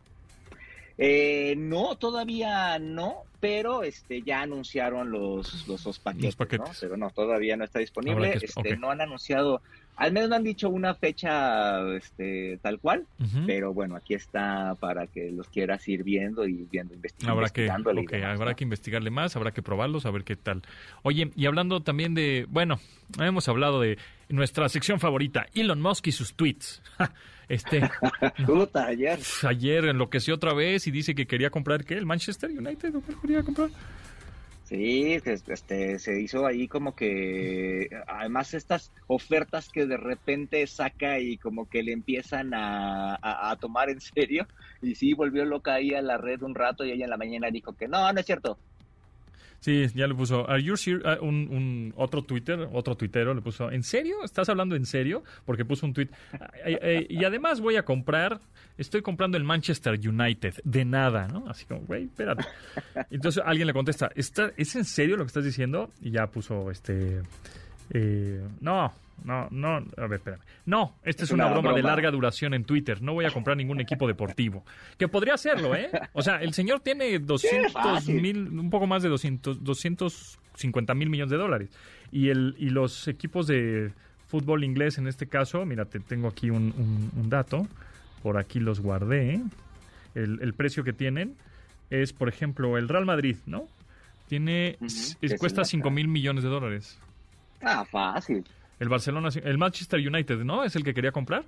S2: Eh, no, todavía no, pero este ya anunciaron los, los, los paquetes,
S1: Los paquetes.
S2: ¿no? Pero no, todavía no está disponible. Este. No han anunciado, al menos no han dicho una fecha este, tal cual, pero bueno, aquí está para que los quieras ir viendo y viendo, investigando.
S1: Habrá que,
S2: demás,
S1: habrá
S2: ¿no?
S1: que investigarle más, habrá que probarlos, a ver qué tal. Oye, y hablando también de, bueno, hemos hablado de nuestra sección favorita, Elon Musk y sus tweets. Este,
S2: ayer.
S1: ayer enloqueció otra vez y dice que quería comprar, ¿qué? ¿El Manchester United? ¿O qué quería comprar?
S2: Sí, este, se hizo ahí como que, además estas ofertas que de repente saca y como que le empiezan a, a- a tomar en serio, y sí, volvió loca ahí a la red un rato y ella en la mañana dijo que no, no es cierto.
S1: Sí, ya le puso, ¿Are ah, un, un- otro Twitter, otro tuitero le puso, ¿en serio? ¿Estás hablando en serio? Porque puso un tweet. "Ay, ay, y además voy a comprar, estoy comprando el Manchester United, de nada, ¿no? Así como, güey, espérate. Entonces alguien le contesta, ¿Está, ¿es en serio lo que estás diciendo? Y ya puso, este, eh, no, no, no, a ver, espérame. No, esta es,
S2: Es
S1: una,
S2: una
S1: broma, de larga duración en Twitter. No voy a comprar ningún equipo deportivo. Que podría hacerlo, ¿eh? O sea, el señor tiene 200
S2: fácil.
S1: mil, un poco más de 200, 250 mil millones de dólares. Y, el, y los equipos de fútbol inglés, en este caso, mira, te tengo aquí un, un- un dato. Por aquí los guardé. El, el precio que tienen es, por ejemplo, el Real Madrid, ¿no? Tiene, es- cuesta
S2: no
S1: 5
S2: está.
S1: mil millones de dólares.
S2: Ah, fácil.
S1: El Barcelona, el Manchester United, ¿no? Es el que quería comprar.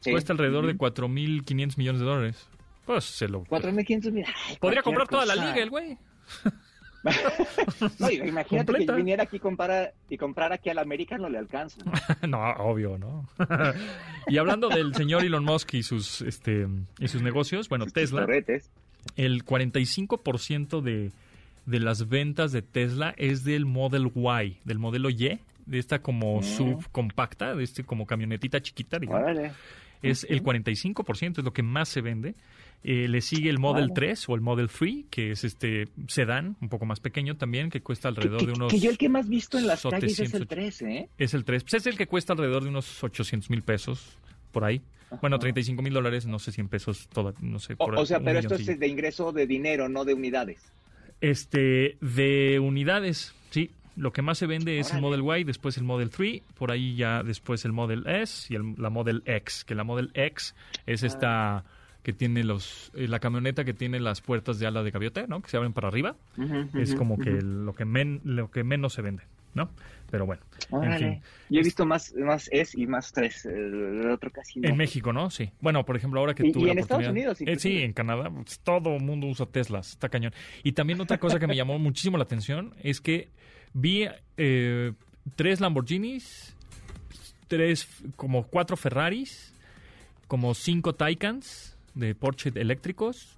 S2: Sí.
S1: Cuesta alrededor de
S2: Ujú.
S1: 4.500 millones de dólares. Pues se lo...
S2: 4.500 mil. ay,
S1: Podría comprar toda la liga el güey.
S2: No, imagínate
S1: Completa.
S2: que viniera aquí y comprara, y comprar aquí al América no le alcanza.
S1: no, obvio, ¿no? y hablando del señor Elon Musk y sus, este, y sus negocios, bueno, Tesla,
S2: Torretes.
S1: el 45% de, de las ventas de Tesla es del Model Y, del modelo Y, de esta como
S2: Mm.
S1: subcompacta, de este como camionetita chiquita, digamos.
S2: Órale.
S1: es el 45%, es lo que más se vende. Eh, le sigue el Model
S2: Wow.
S1: 3 o el Model 3, que es este sedán, un poco más pequeño también, que cuesta alrededor
S2: que,
S1: de unos...
S2: que yo el que más visto en las calles es
S1: 700.
S2: el 3, ¿eh?
S1: Es el 3. Pues es el que cuesta alrededor de unos 800 mil pesos, por ahí. Bueno, 35 mil dólares, no sé si en pesos, toda, no sé.
S2: O,
S1: por
S2: o sea,
S1: un
S2: pero esto es de ingreso de dinero, no de unidades.
S1: Este, de unidades, sí. Lo que más se vende es el
S2: Órale.
S1: Model Y, después el Model 3, por ahí ya después el Model S y el- la Model X, que la Model X es esta que tiene los eh, la camioneta que tiene las puertas de ala de gaviota, ¿no? Que se abren para arriba.
S2: Ujú,
S1: es
S2: ujú,
S1: como
S2: ujú.
S1: que lo que men- lo que menos se vende, ¿no? Pero bueno, en
S2: Órale.
S1: fin.
S2: Yo he visto más, más S y más 3. El otro casi no.
S1: En México, ¿no? Sí. Bueno, por ejemplo, ahora que
S2: Y-
S1: tuve
S2: y
S1: la
S2: en Estados Unidos,
S1: Eh, sí, en Canadá, pues, todo el mundo usa Teslas, está cañón. Y también otra cosa que me llamó muchísimo la atención es que vi eh, tres Lamborghinis, tres, como cuatro Ferraris, como cinco Taycans de Porsche eléctricos.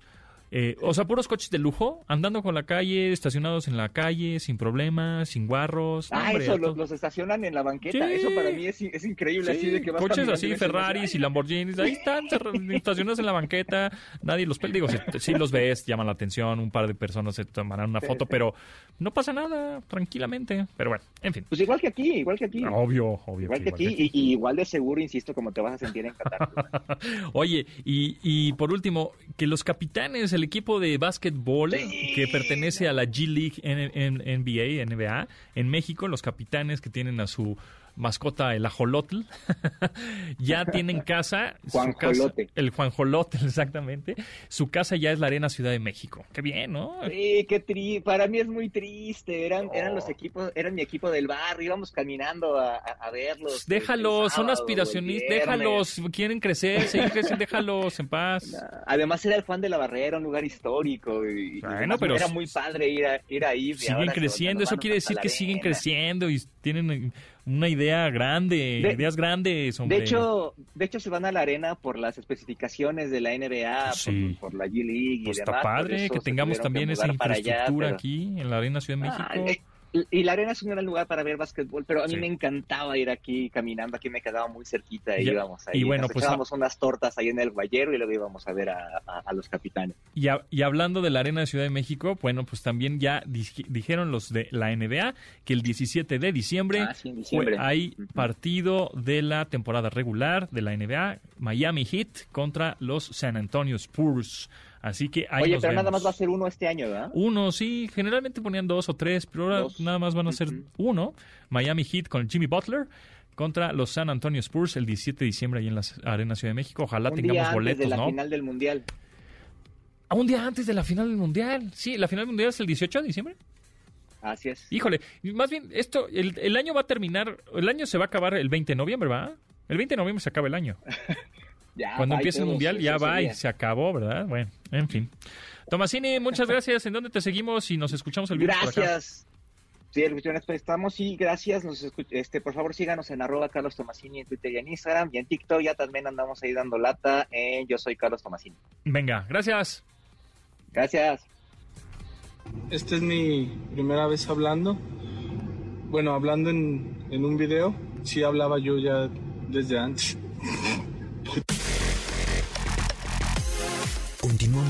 S1: Eh, o sea, puros coches de lujo, andando con la calle, estacionados en la calle, sin problemas, sin guarros.
S2: Ah,
S1: hombre,
S2: eso, los, los estacionan en la banqueta.
S1: Sí.
S2: Eso para mí es, es increíble. así de que vas
S1: coches así, Ferraris y Lamborghinis, ahí están estacionados en la banqueta, nadie los pelea. Digo, si, si los ves, llaman la atención, un par de personas se tomarán una foto, pero no pasa nada, tranquilamente. Pero bueno, en fin.
S2: Pues igual que aquí, igual que aquí.
S1: Obvio, obvio.
S2: igual que aquí. Y, y igual de seguro, insisto, como te vas a sentir en Qatar.
S1: Oye, y, y por último, que los capitanes, el equipo de básquetbol
S2: Sí.
S1: que pertenece a la G League en, en- NBA, NBA, en México, los capitanes que tienen a su mascota el ajolotl, ya tienen casa. casa-
S2: Juanjolote.
S1: el Juanjolotl, exactamente. Su casa ya es la Arena Ciudad de México. Qué bien, ¿no?
S2: Sí, qué tri para mí es muy triste. Eran, eran los equipos, eran mi equipo del barrio, íbamos caminando a, a- a verlos. el-
S1: Déjalos, son aspiracionistas, déjalos, quieren crecer, seguir creciendo, déjalos en paz.
S2: Además era el Juan de la Barrera, un lugar histórico y,
S1: Bueno, pero
S2: era muy padre ir a, ir ahí.
S1: siguen creciendo, eso quiere decir que siguen creciendo y tienen una idea grande,
S2: De-
S1: ideas grandes, hombre.
S2: De hecho, de hecho se van a la arena por las especificaciones de la NBA, por-
S1: Sí.
S2: por, la G League y
S1: Pues
S2: demás.
S1: está padre que tengamos también esa
S2: allá,
S1: infraestructura
S2: pero-
S1: aquí en la Arena Ciudad de México.
S2: Ah, y la arena es un gran lugar para ver básquetbol, pero a mí
S1: Sí.
S2: me encantaba ir aquí caminando, aquí me quedaba muy cerquita y
S1: Ya-
S2: íbamos ahí.
S1: y bueno,
S2: nos
S1: pues,
S2: echábamos unas tortas ahí en el Guayero y luego íbamos a ver a, a- a los capitanes.
S1: Y, a- y hablando de la Arena de Ciudad de México, bueno, pues también ya dij- dijeron los de la NBA que el 17 de diciembre,
S2: Ah, sí, diciembre.
S1: hay partido de la temporada regular de la NBA, Miami Heat contra los San Antonio Spurs. Así que ahí
S2: Oye,
S1: nos
S2: pero nada más va a ser uno este año, ¿verdad?
S1: Uno, sí, generalmente ponían dos o tres, pero ahora
S2: Dos.
S1: nada más van a ser uno. Miami Heat con Jimmy Butler contra los San Antonio Spurs el 17 de diciembre ahí en la Arena Ciudad de México. Ojalá
S2: un
S1: tengamos
S2: día antes
S1: boletos,
S2: de la
S1: ¿no?
S2: final del Mundial.
S1: Ah, Un día antes de la final del Mundial. Sí, la final del Mundial es el 18 de diciembre.
S2: Así es.
S1: Híjole, más bien, esto, el, el año va a terminar, el año se va a acabar el 20 de noviembre, ¿va? El 20 de noviembre se acaba el año.
S2: Ya,
S1: Cuando
S2: bye
S1: empiece el Mundial ya va y se acabó, ¿verdad? Bueno, en fin. Tomasini, muchas gracias. ¿En dónde te seguimos y nos escuchamos el viernes por acá?
S2: Gracias. Sí, el cuestión es, pues, estamos y gracias. Nos este, por favor, síganos en arroba Carlos Tomasini en Twitter y en Instagram. Y en TikTok ya también andamos ahí dando lata en Yo Soy Carlos Tomasini.
S1: Venga, gracias.
S2: Gracias.
S7: Esta es mi primera vez hablando. Bueno, hablando en, en un video. Sí hablaba yo ya desde antes.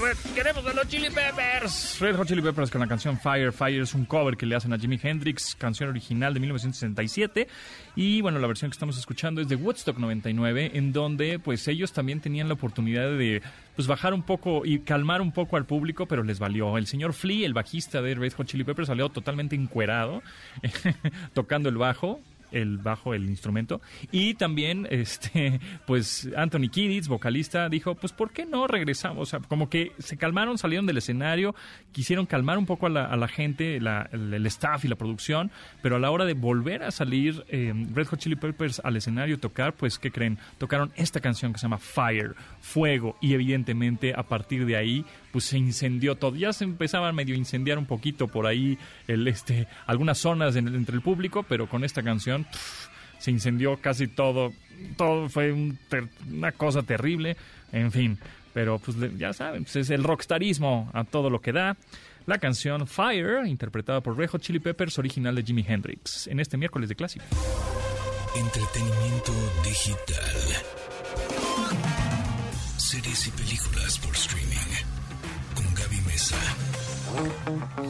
S1: Red, queremos a los Chili Peppers. Red Hot Chili Peppers con la canción Fire. Fire es un cover que le hacen a Jimi Hendrix, canción original de 1967. Y bueno, la versión que estamos escuchando es de Woodstock 99, en donde pues ellos también tenían la oportunidad de pues bajar un poco y calmar un poco al público, pero les valió. El señor Flea, el bajista de Red Hot Chili Peppers, salió totalmente encuerado, tocando el bajo el bajo, el instrumento. Y también, este, pues, Anthony Kidditz, vocalista, dijo, pues, ¿por qué no regresamos? O sea, como que se calmaron, salieron del escenario, quisieron calmar un poco a la, a la gente, la- el, staff y la producción, pero a la hora de volver a salir eh, Red Hot Chili Peppers al escenario tocar, pues, ¿qué creen? Tocaron esta canción que se llama Fire, Fuego, y evidentemente a partir de ahí, pues se incendió todo. Ya se empezaba a medio incendiar un poquito por ahí este, algunas zonas en- entre el público, pero con esta canción se incendió casi todo. Todo fue una cosa terrible. En fin, pero pues ya saben, pues, es el rockstarismo a todo lo que da. La canción Fire, interpretada por Red Hot Chili Peppers, original de Jimi Hendrix, en este miércoles de clásico.
S6: Entretenimiento digital. Series y películas por streaming. Mesa.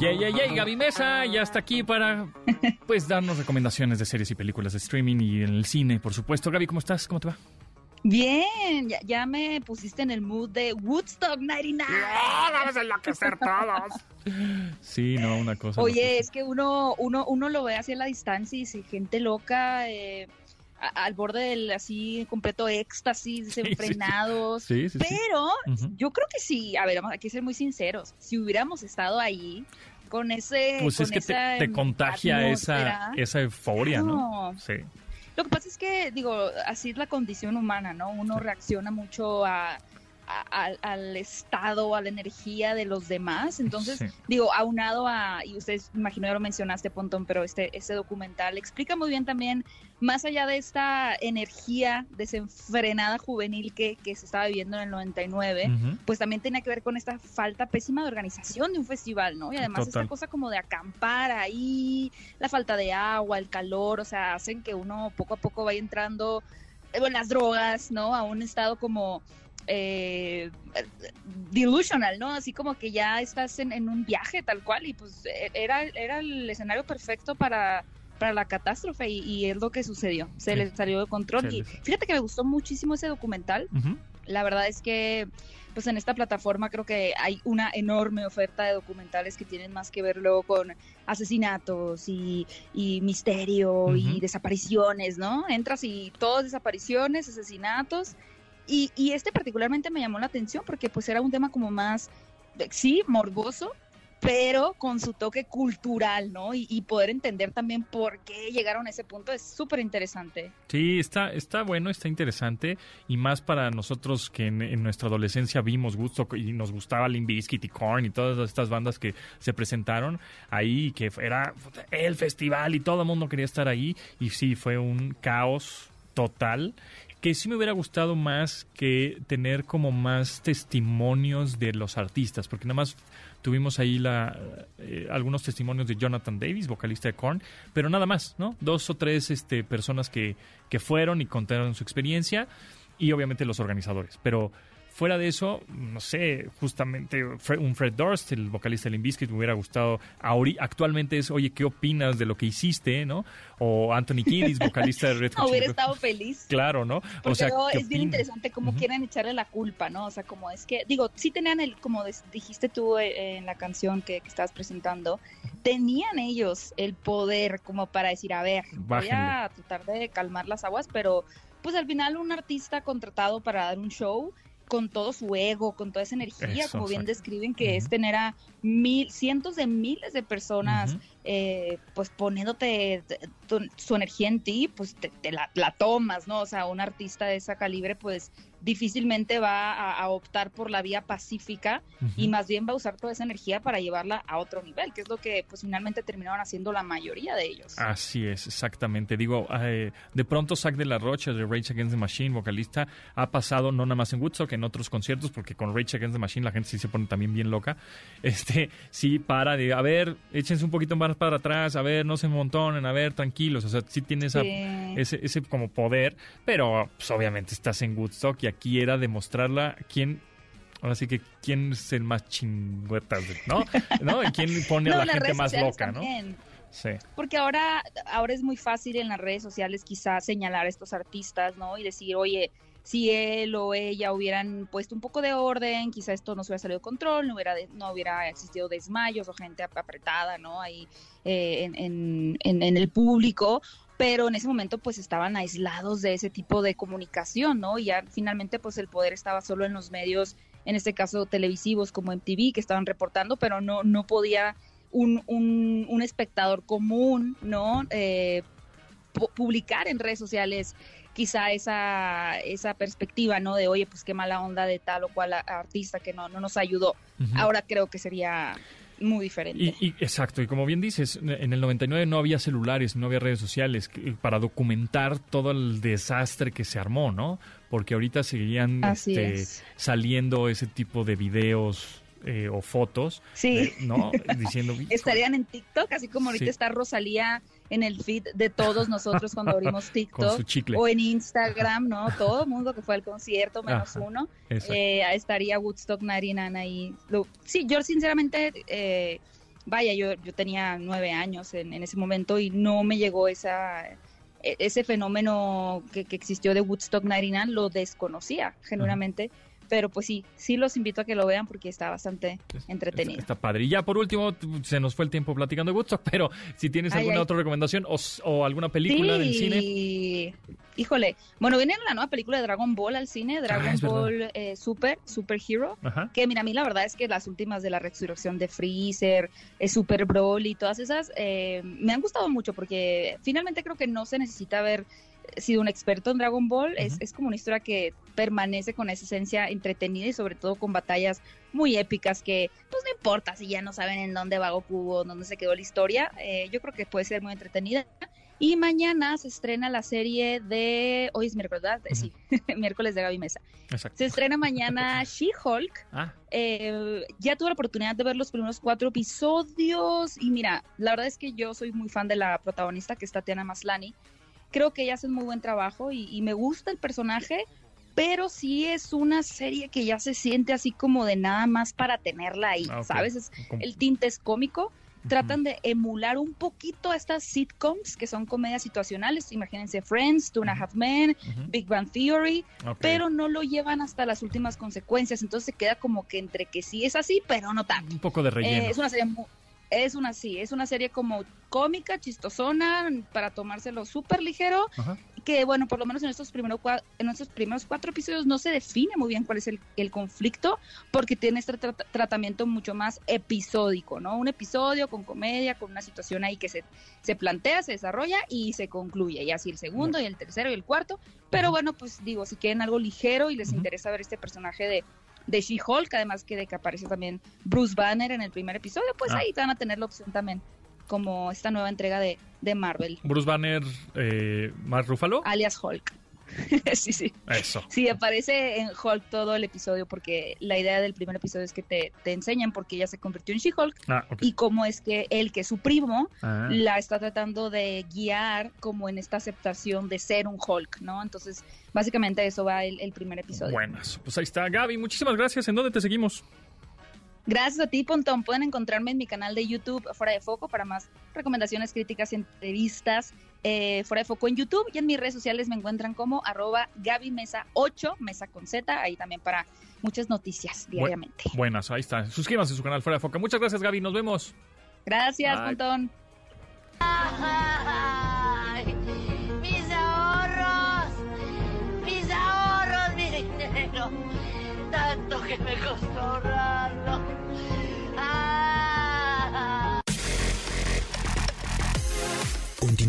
S1: Yay, yay, yay, Gaby Mesa ya está aquí para pues darnos recomendaciones de series y películas de streaming y en el cine, por supuesto. Gaby, ¿cómo estás? ¿Cómo te va?
S8: Bien, ya, ya me pusiste en el mood de Woodstock 99.
S1: vamos a enloquecer todos! Sí, no, una cosa.
S8: Oye, es que uno, uno, uno lo ve así a la distancia y dice gente loca, eh, a- al borde del así completo éxtasis, desenfrenados.
S1: Sí, sí, sí.
S8: Pero yo creo que sí, a ver, vamos, hay que ser muy sinceros. Si hubiéramos estado ahí con ese.
S1: Pues
S8: con
S1: es que te,
S8: esa
S1: te contagia esa, esa euforia, ¿no? Sí.
S8: Lo que pasa es que, digo, así es la condición humana, ¿no? Uno reacciona mucho a, a- al- estado, a la energía de los demás. Entonces,
S1: Sí.
S8: digo, aunado a, y ustedes, imagino ya lo mencionaste, Pontón, pero este, este documental explica muy bien también, más allá de esta energía desenfrenada juvenil que, que se estaba viviendo en el 99,
S1: Ujú.
S8: pues también tenía que ver con esta falta pésima de organización de un festival, ¿no? Y además
S1: Total.
S8: esta cosa como de acampar ahí, la falta de agua, el calor, o sea, hacen que uno poco a poco vaya entrando, eh, bueno, las drogas, ¿no? A un estado como eh, delusional, ¿no? Así como que ya estás en, en un viaje tal cual y pues eh, era, era el escenario perfecto para para la catástrofe y, y es lo que sucedió, se
S1: Sí.
S8: le salió de control y
S1: les-
S8: fíjate que me gustó muchísimo ese documental, la verdad es que pues en esta plataforma creo que hay una enorme oferta de documentales que tienen más que ver luego con asesinatos y, y misterio y desapariciones, ¿no? Entras y todas desapariciones, asesinatos. Y, y este particularmente me llamó la atención porque pues era un tema como más, sí, morboso, pero con su toque cultural, ¿no? Y, y poder entender también por qué llegaron a ese punto es súper interesante.
S1: Sí, está, está bueno, está interesante y más para nosotros que en, en nuestra adolescencia vimos gusto y nos gustaba Limp Bizkit y Korn y todas estas bandas que se presentaron ahí, que era el festival y todo el mundo quería estar ahí y sí, fue un caos total que sí me hubiera gustado más que tener como más testimonios de los artistas, porque nada más tuvimos ahí la, eh, algunos testimonios de Jonathan Davis, vocalista de Korn, pero nada más, ¿no? Dos o tres este, personas que, que fueron y contaron su experiencia y obviamente los organizadores, pero fuera de eso, no sé, justamente un Fred Durst, el vocalista de Limp Bizkit, me hubiera gustado. Actualmente es, oye, ¿qué opinas de lo que hiciste, no? O Anthony Kiddis, vocalista de Red Hot
S8: Hubiera estado feliz.
S1: Claro, ¿no?
S8: Porque
S1: o sea,
S8: luego
S1: ¿qué
S8: es bien
S1: opinas?
S8: interesante cómo
S1: Ujú.
S8: quieren echarle la culpa, ¿no? O sea, como es que, digo, sí tenían el, como dijiste tú eh, en la canción que, que estabas presentando, tenían ellos el poder como para decir, a ver, voy a tratar de calmar las aguas, pero pues al final un artista contratado para dar un show con todo su ego, con toda esa energía,
S1: Eso,
S8: como bien describen, que es tener a mil, cientos de miles de personas eh, pues poniéndote tu- su energía en ti, pues te, te la, la tomas, ¿no? O sea, un artista de esa calibre, pues difícilmente va a, a optar por la vía pacífica y más bien va a usar toda esa energía para llevarla a otro nivel, que es lo que pues finalmente terminaron haciendo la mayoría de ellos.
S1: Así es, exactamente. Digo, eh, de pronto Zack de la Rocha de Rage Against the Machine, vocalista, ha pasado no nada más en Woodstock, en otros conciertos, porque con Rage Against the Machine la gente sí se pone también bien loca. Este, sí para de, a ver, échense un poquito más para atrás, a ver, no se montonen, a ver, tranquilos. O sea, sí tiene esa,
S8: Sí.
S1: ese, ese como poder, pero pues, obviamente estás en Woodstock y aquí era demostrarla quién. Ahora sí que quién es el más chingüetas, ¿no? ¿No? Y quién pone a la gente más loca, ¿no? Sí.
S8: Porque ahora, ahora es muy fácil en las redes sociales quizás señalar a estos artistas, ¿no? Y decir, oye, si él o ella hubieran puesto un poco de orden, quizá esto no se hubiera salido de control, no hubiera, no hubiera existido desmayos o gente ap- apretada, ¿no? Ahí eh, en, el público. Pero en ese momento pues estaban aislados de ese tipo de comunicación, ¿no? Y ya finalmente pues el poder estaba solo en los medios, en este caso televisivos como MTV, que estaban reportando, pero no, no podía un, un, un espectador común, ¿no? Eh, pu- publicar en redes sociales quizá esa, esa perspectiva, ¿no? De, oye, pues qué mala onda de tal o cual artista que no, no nos ayudó. Ahora creo que sería muy diferente.
S1: Y, y- exacto, y como bien dices, en el 99 no había celulares, no había redes sociales para documentar todo el desastre que se armó, ¿no? Porque ahorita seguirían este,
S8: es.
S1: saliendo ese tipo de videos eh, o fotos,
S8: Sí.
S1: eh, ¿no? Diciendo,
S8: Estarían en TikTok, así como ahorita
S1: Sí.
S8: está Rosalía en el feed de todos nosotros cuando abrimos TikTok o en Instagram, ¿no? Todo el mundo que fue al concierto, menos
S1: Ajá,
S8: uno, eh, estaría Woodstock 99 ahí. Lo- sí, yo sinceramente, eh, vaya, yo, yo tenía nueve años en, en ese momento y no me llegó esa e- ese fenómeno que, que existió de Woodstock 99, lo desconocía genuinamente. Pero pues sí, sí los invito a que lo vean porque está bastante entretenido.
S1: Está padre. Y ya por último, se nos fue el tiempo platicando de Woodstock, pero si tienes
S8: Ay,
S1: alguna
S8: ay.
S1: otra recomendación o, alguna película del cine.
S8: Híjole, bueno, viene la nueva película de Dragon Ball al cine, Dragon
S1: Ah, verdad.
S8: Ball eh, Super, Super Hero.
S1: Ajá.
S8: Que mira, a mí la verdad es que las últimas de la resurrección de Freezer, eh, Super Broly y todas esas eh, me han gustado mucho porque finalmente creo que no se necesita haber sido un experto en Dragon Ball. es,
S1: Ujú.
S8: es como una historia que permanece con esa esencia entretenida y sobre todo con batallas muy épicas que pues no importa si ya no saben en dónde va Goku o dónde se quedó la historia. eh, yo creo que puede ser muy entretenida. Y mañana se estrena la serie de... Hoy es miércoles, ¿verdad? Sí, miércoles de Gaby Mesa.
S1: Exacto.
S8: Se estrena mañana She-Hulk.
S1: Ah,
S8: Eh, ya tuve la oportunidad de ver los primeros cuatro episodios y mira, la verdad es que yo soy muy fan de la protagonista que es Tatiana Maslani. Creo que ella hace un muy buen trabajo y, y me gusta el personaje, pero sí es una serie que ya se siente así como de nada más para tenerla ahí,
S1: Ah.
S8: ¿sabes? Es- el tinte es cómico. Tratan de emular un poquito estas sitcoms que son comedias situacionales. Imagínense Friends, Two and a Half Men. Big Bang Theory, pero no lo llevan hasta las últimas consecuencias. Entonces se queda como que entre que sí es así, pero no tanto.
S1: un poco de relleno.
S8: Eh, es una serie mu- es una sí, es una serie como cómica, chistosona, para tomárselo súper ligero,
S1: Ajá.
S8: que bueno, por lo menos en estos primeros en estos primeros cuatro episodios no se define muy bien cuál es el, el conflicto, porque tiene este tra- tratamiento mucho más episódico, ¿no? Un episodio con comedia, con una situación ahí que se, se plantea, se desarrolla y se concluye, y así el segundo y el tercero y el cuarto, pero bueno, pues digo, si quieren algo ligero y les interesa ver este personaje de de She-Hulk, además que de que aparece también Bruce Banner en el primer episodio, pues
S1: Ah.
S8: ahí van a tener la opción también, como esta nueva entrega de, de Marvel,
S1: Bruce Banner, eh, Mark Ruffalo.
S8: alias Hulk. sí, sí.
S1: Eso.
S8: Sí, aparece en Hulk todo el episodio porque la idea del primer episodio es que te, te enseñan por qué ella se convirtió en She-Hulk
S1: Ah,
S8: y cómo es que él, que es su primo,
S1: Ah.
S8: la está tratando de guiar como en esta aceptación de ser un Hulk, ¿no? Entonces, básicamente eso va el, el primer episodio.
S1: Buenas. Pues ahí está, Gaby. Muchísimas gracias. ¿En dónde te seguimos?
S8: Gracias a ti, Pontón. Pueden encontrarme en mi canal de YouTube Fuera de Foco para más recomendaciones, críticas y entrevistas. Eh, Fuera de Foco en YouTube y en mis redes sociales me encuentran como arroba Gaby Mesa 8, Mesa con Z, ahí también para muchas noticias diariamente.
S1: Buenas, ahí está. Suscríbanse a su canal Fuera de Foca. Muchas gracias, Gaby. Nos vemos.
S8: Gracias,
S1: Bye.
S8: Pontón.
S9: Ay, mis ahorros, mis ahorros, mi dinero, tanto que me costó ahorrarlo.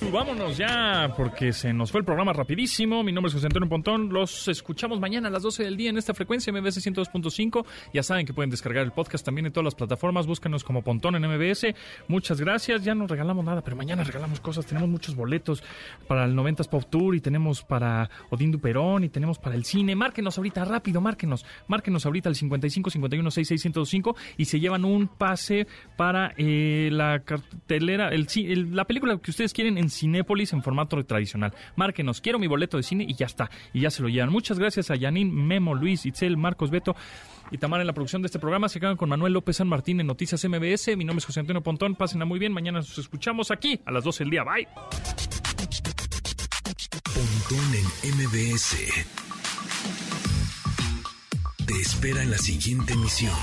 S1: Vámonos ya, porque se nos fue el programa rapidísimo. Mi nombre es José Antonio Pontón. Los escuchamos mañana a las 12 del día en esta frecuencia MBS 102.5. Ya saben que pueden descargar el podcast también en todas las plataformas. Búscanos como Pontón en MBS. Muchas gracias. Ya no regalamos nada, pero mañana regalamos cosas. Tenemos muchos boletos para el 90s Pop Tour y tenemos para Odín Duperón y tenemos para el cine. Márquenos ahorita, rápido, márquenos. Márquenos ahorita al 55 51 66 105 y se llevan un pase para eh, la cartelera, el, el- la película que ustedes quieren Cinépolis en formato tradicional. Márquenos, quiero mi boleto de cine y ya está. Y ya se lo llevan. Muchas gracias a Yanin, Memo, Luis, Itzel, Marcos, Beto y Tamara en la producción de este programa. Se quedan con Manuel López San Martín en Noticias MBS. Mi nombre es José Antonio Pontón. Pásenla muy bien. Mañana nos escuchamos aquí a las 12 del día. Bye.
S6: Pontón en MBS. Te espera en la siguiente emisión.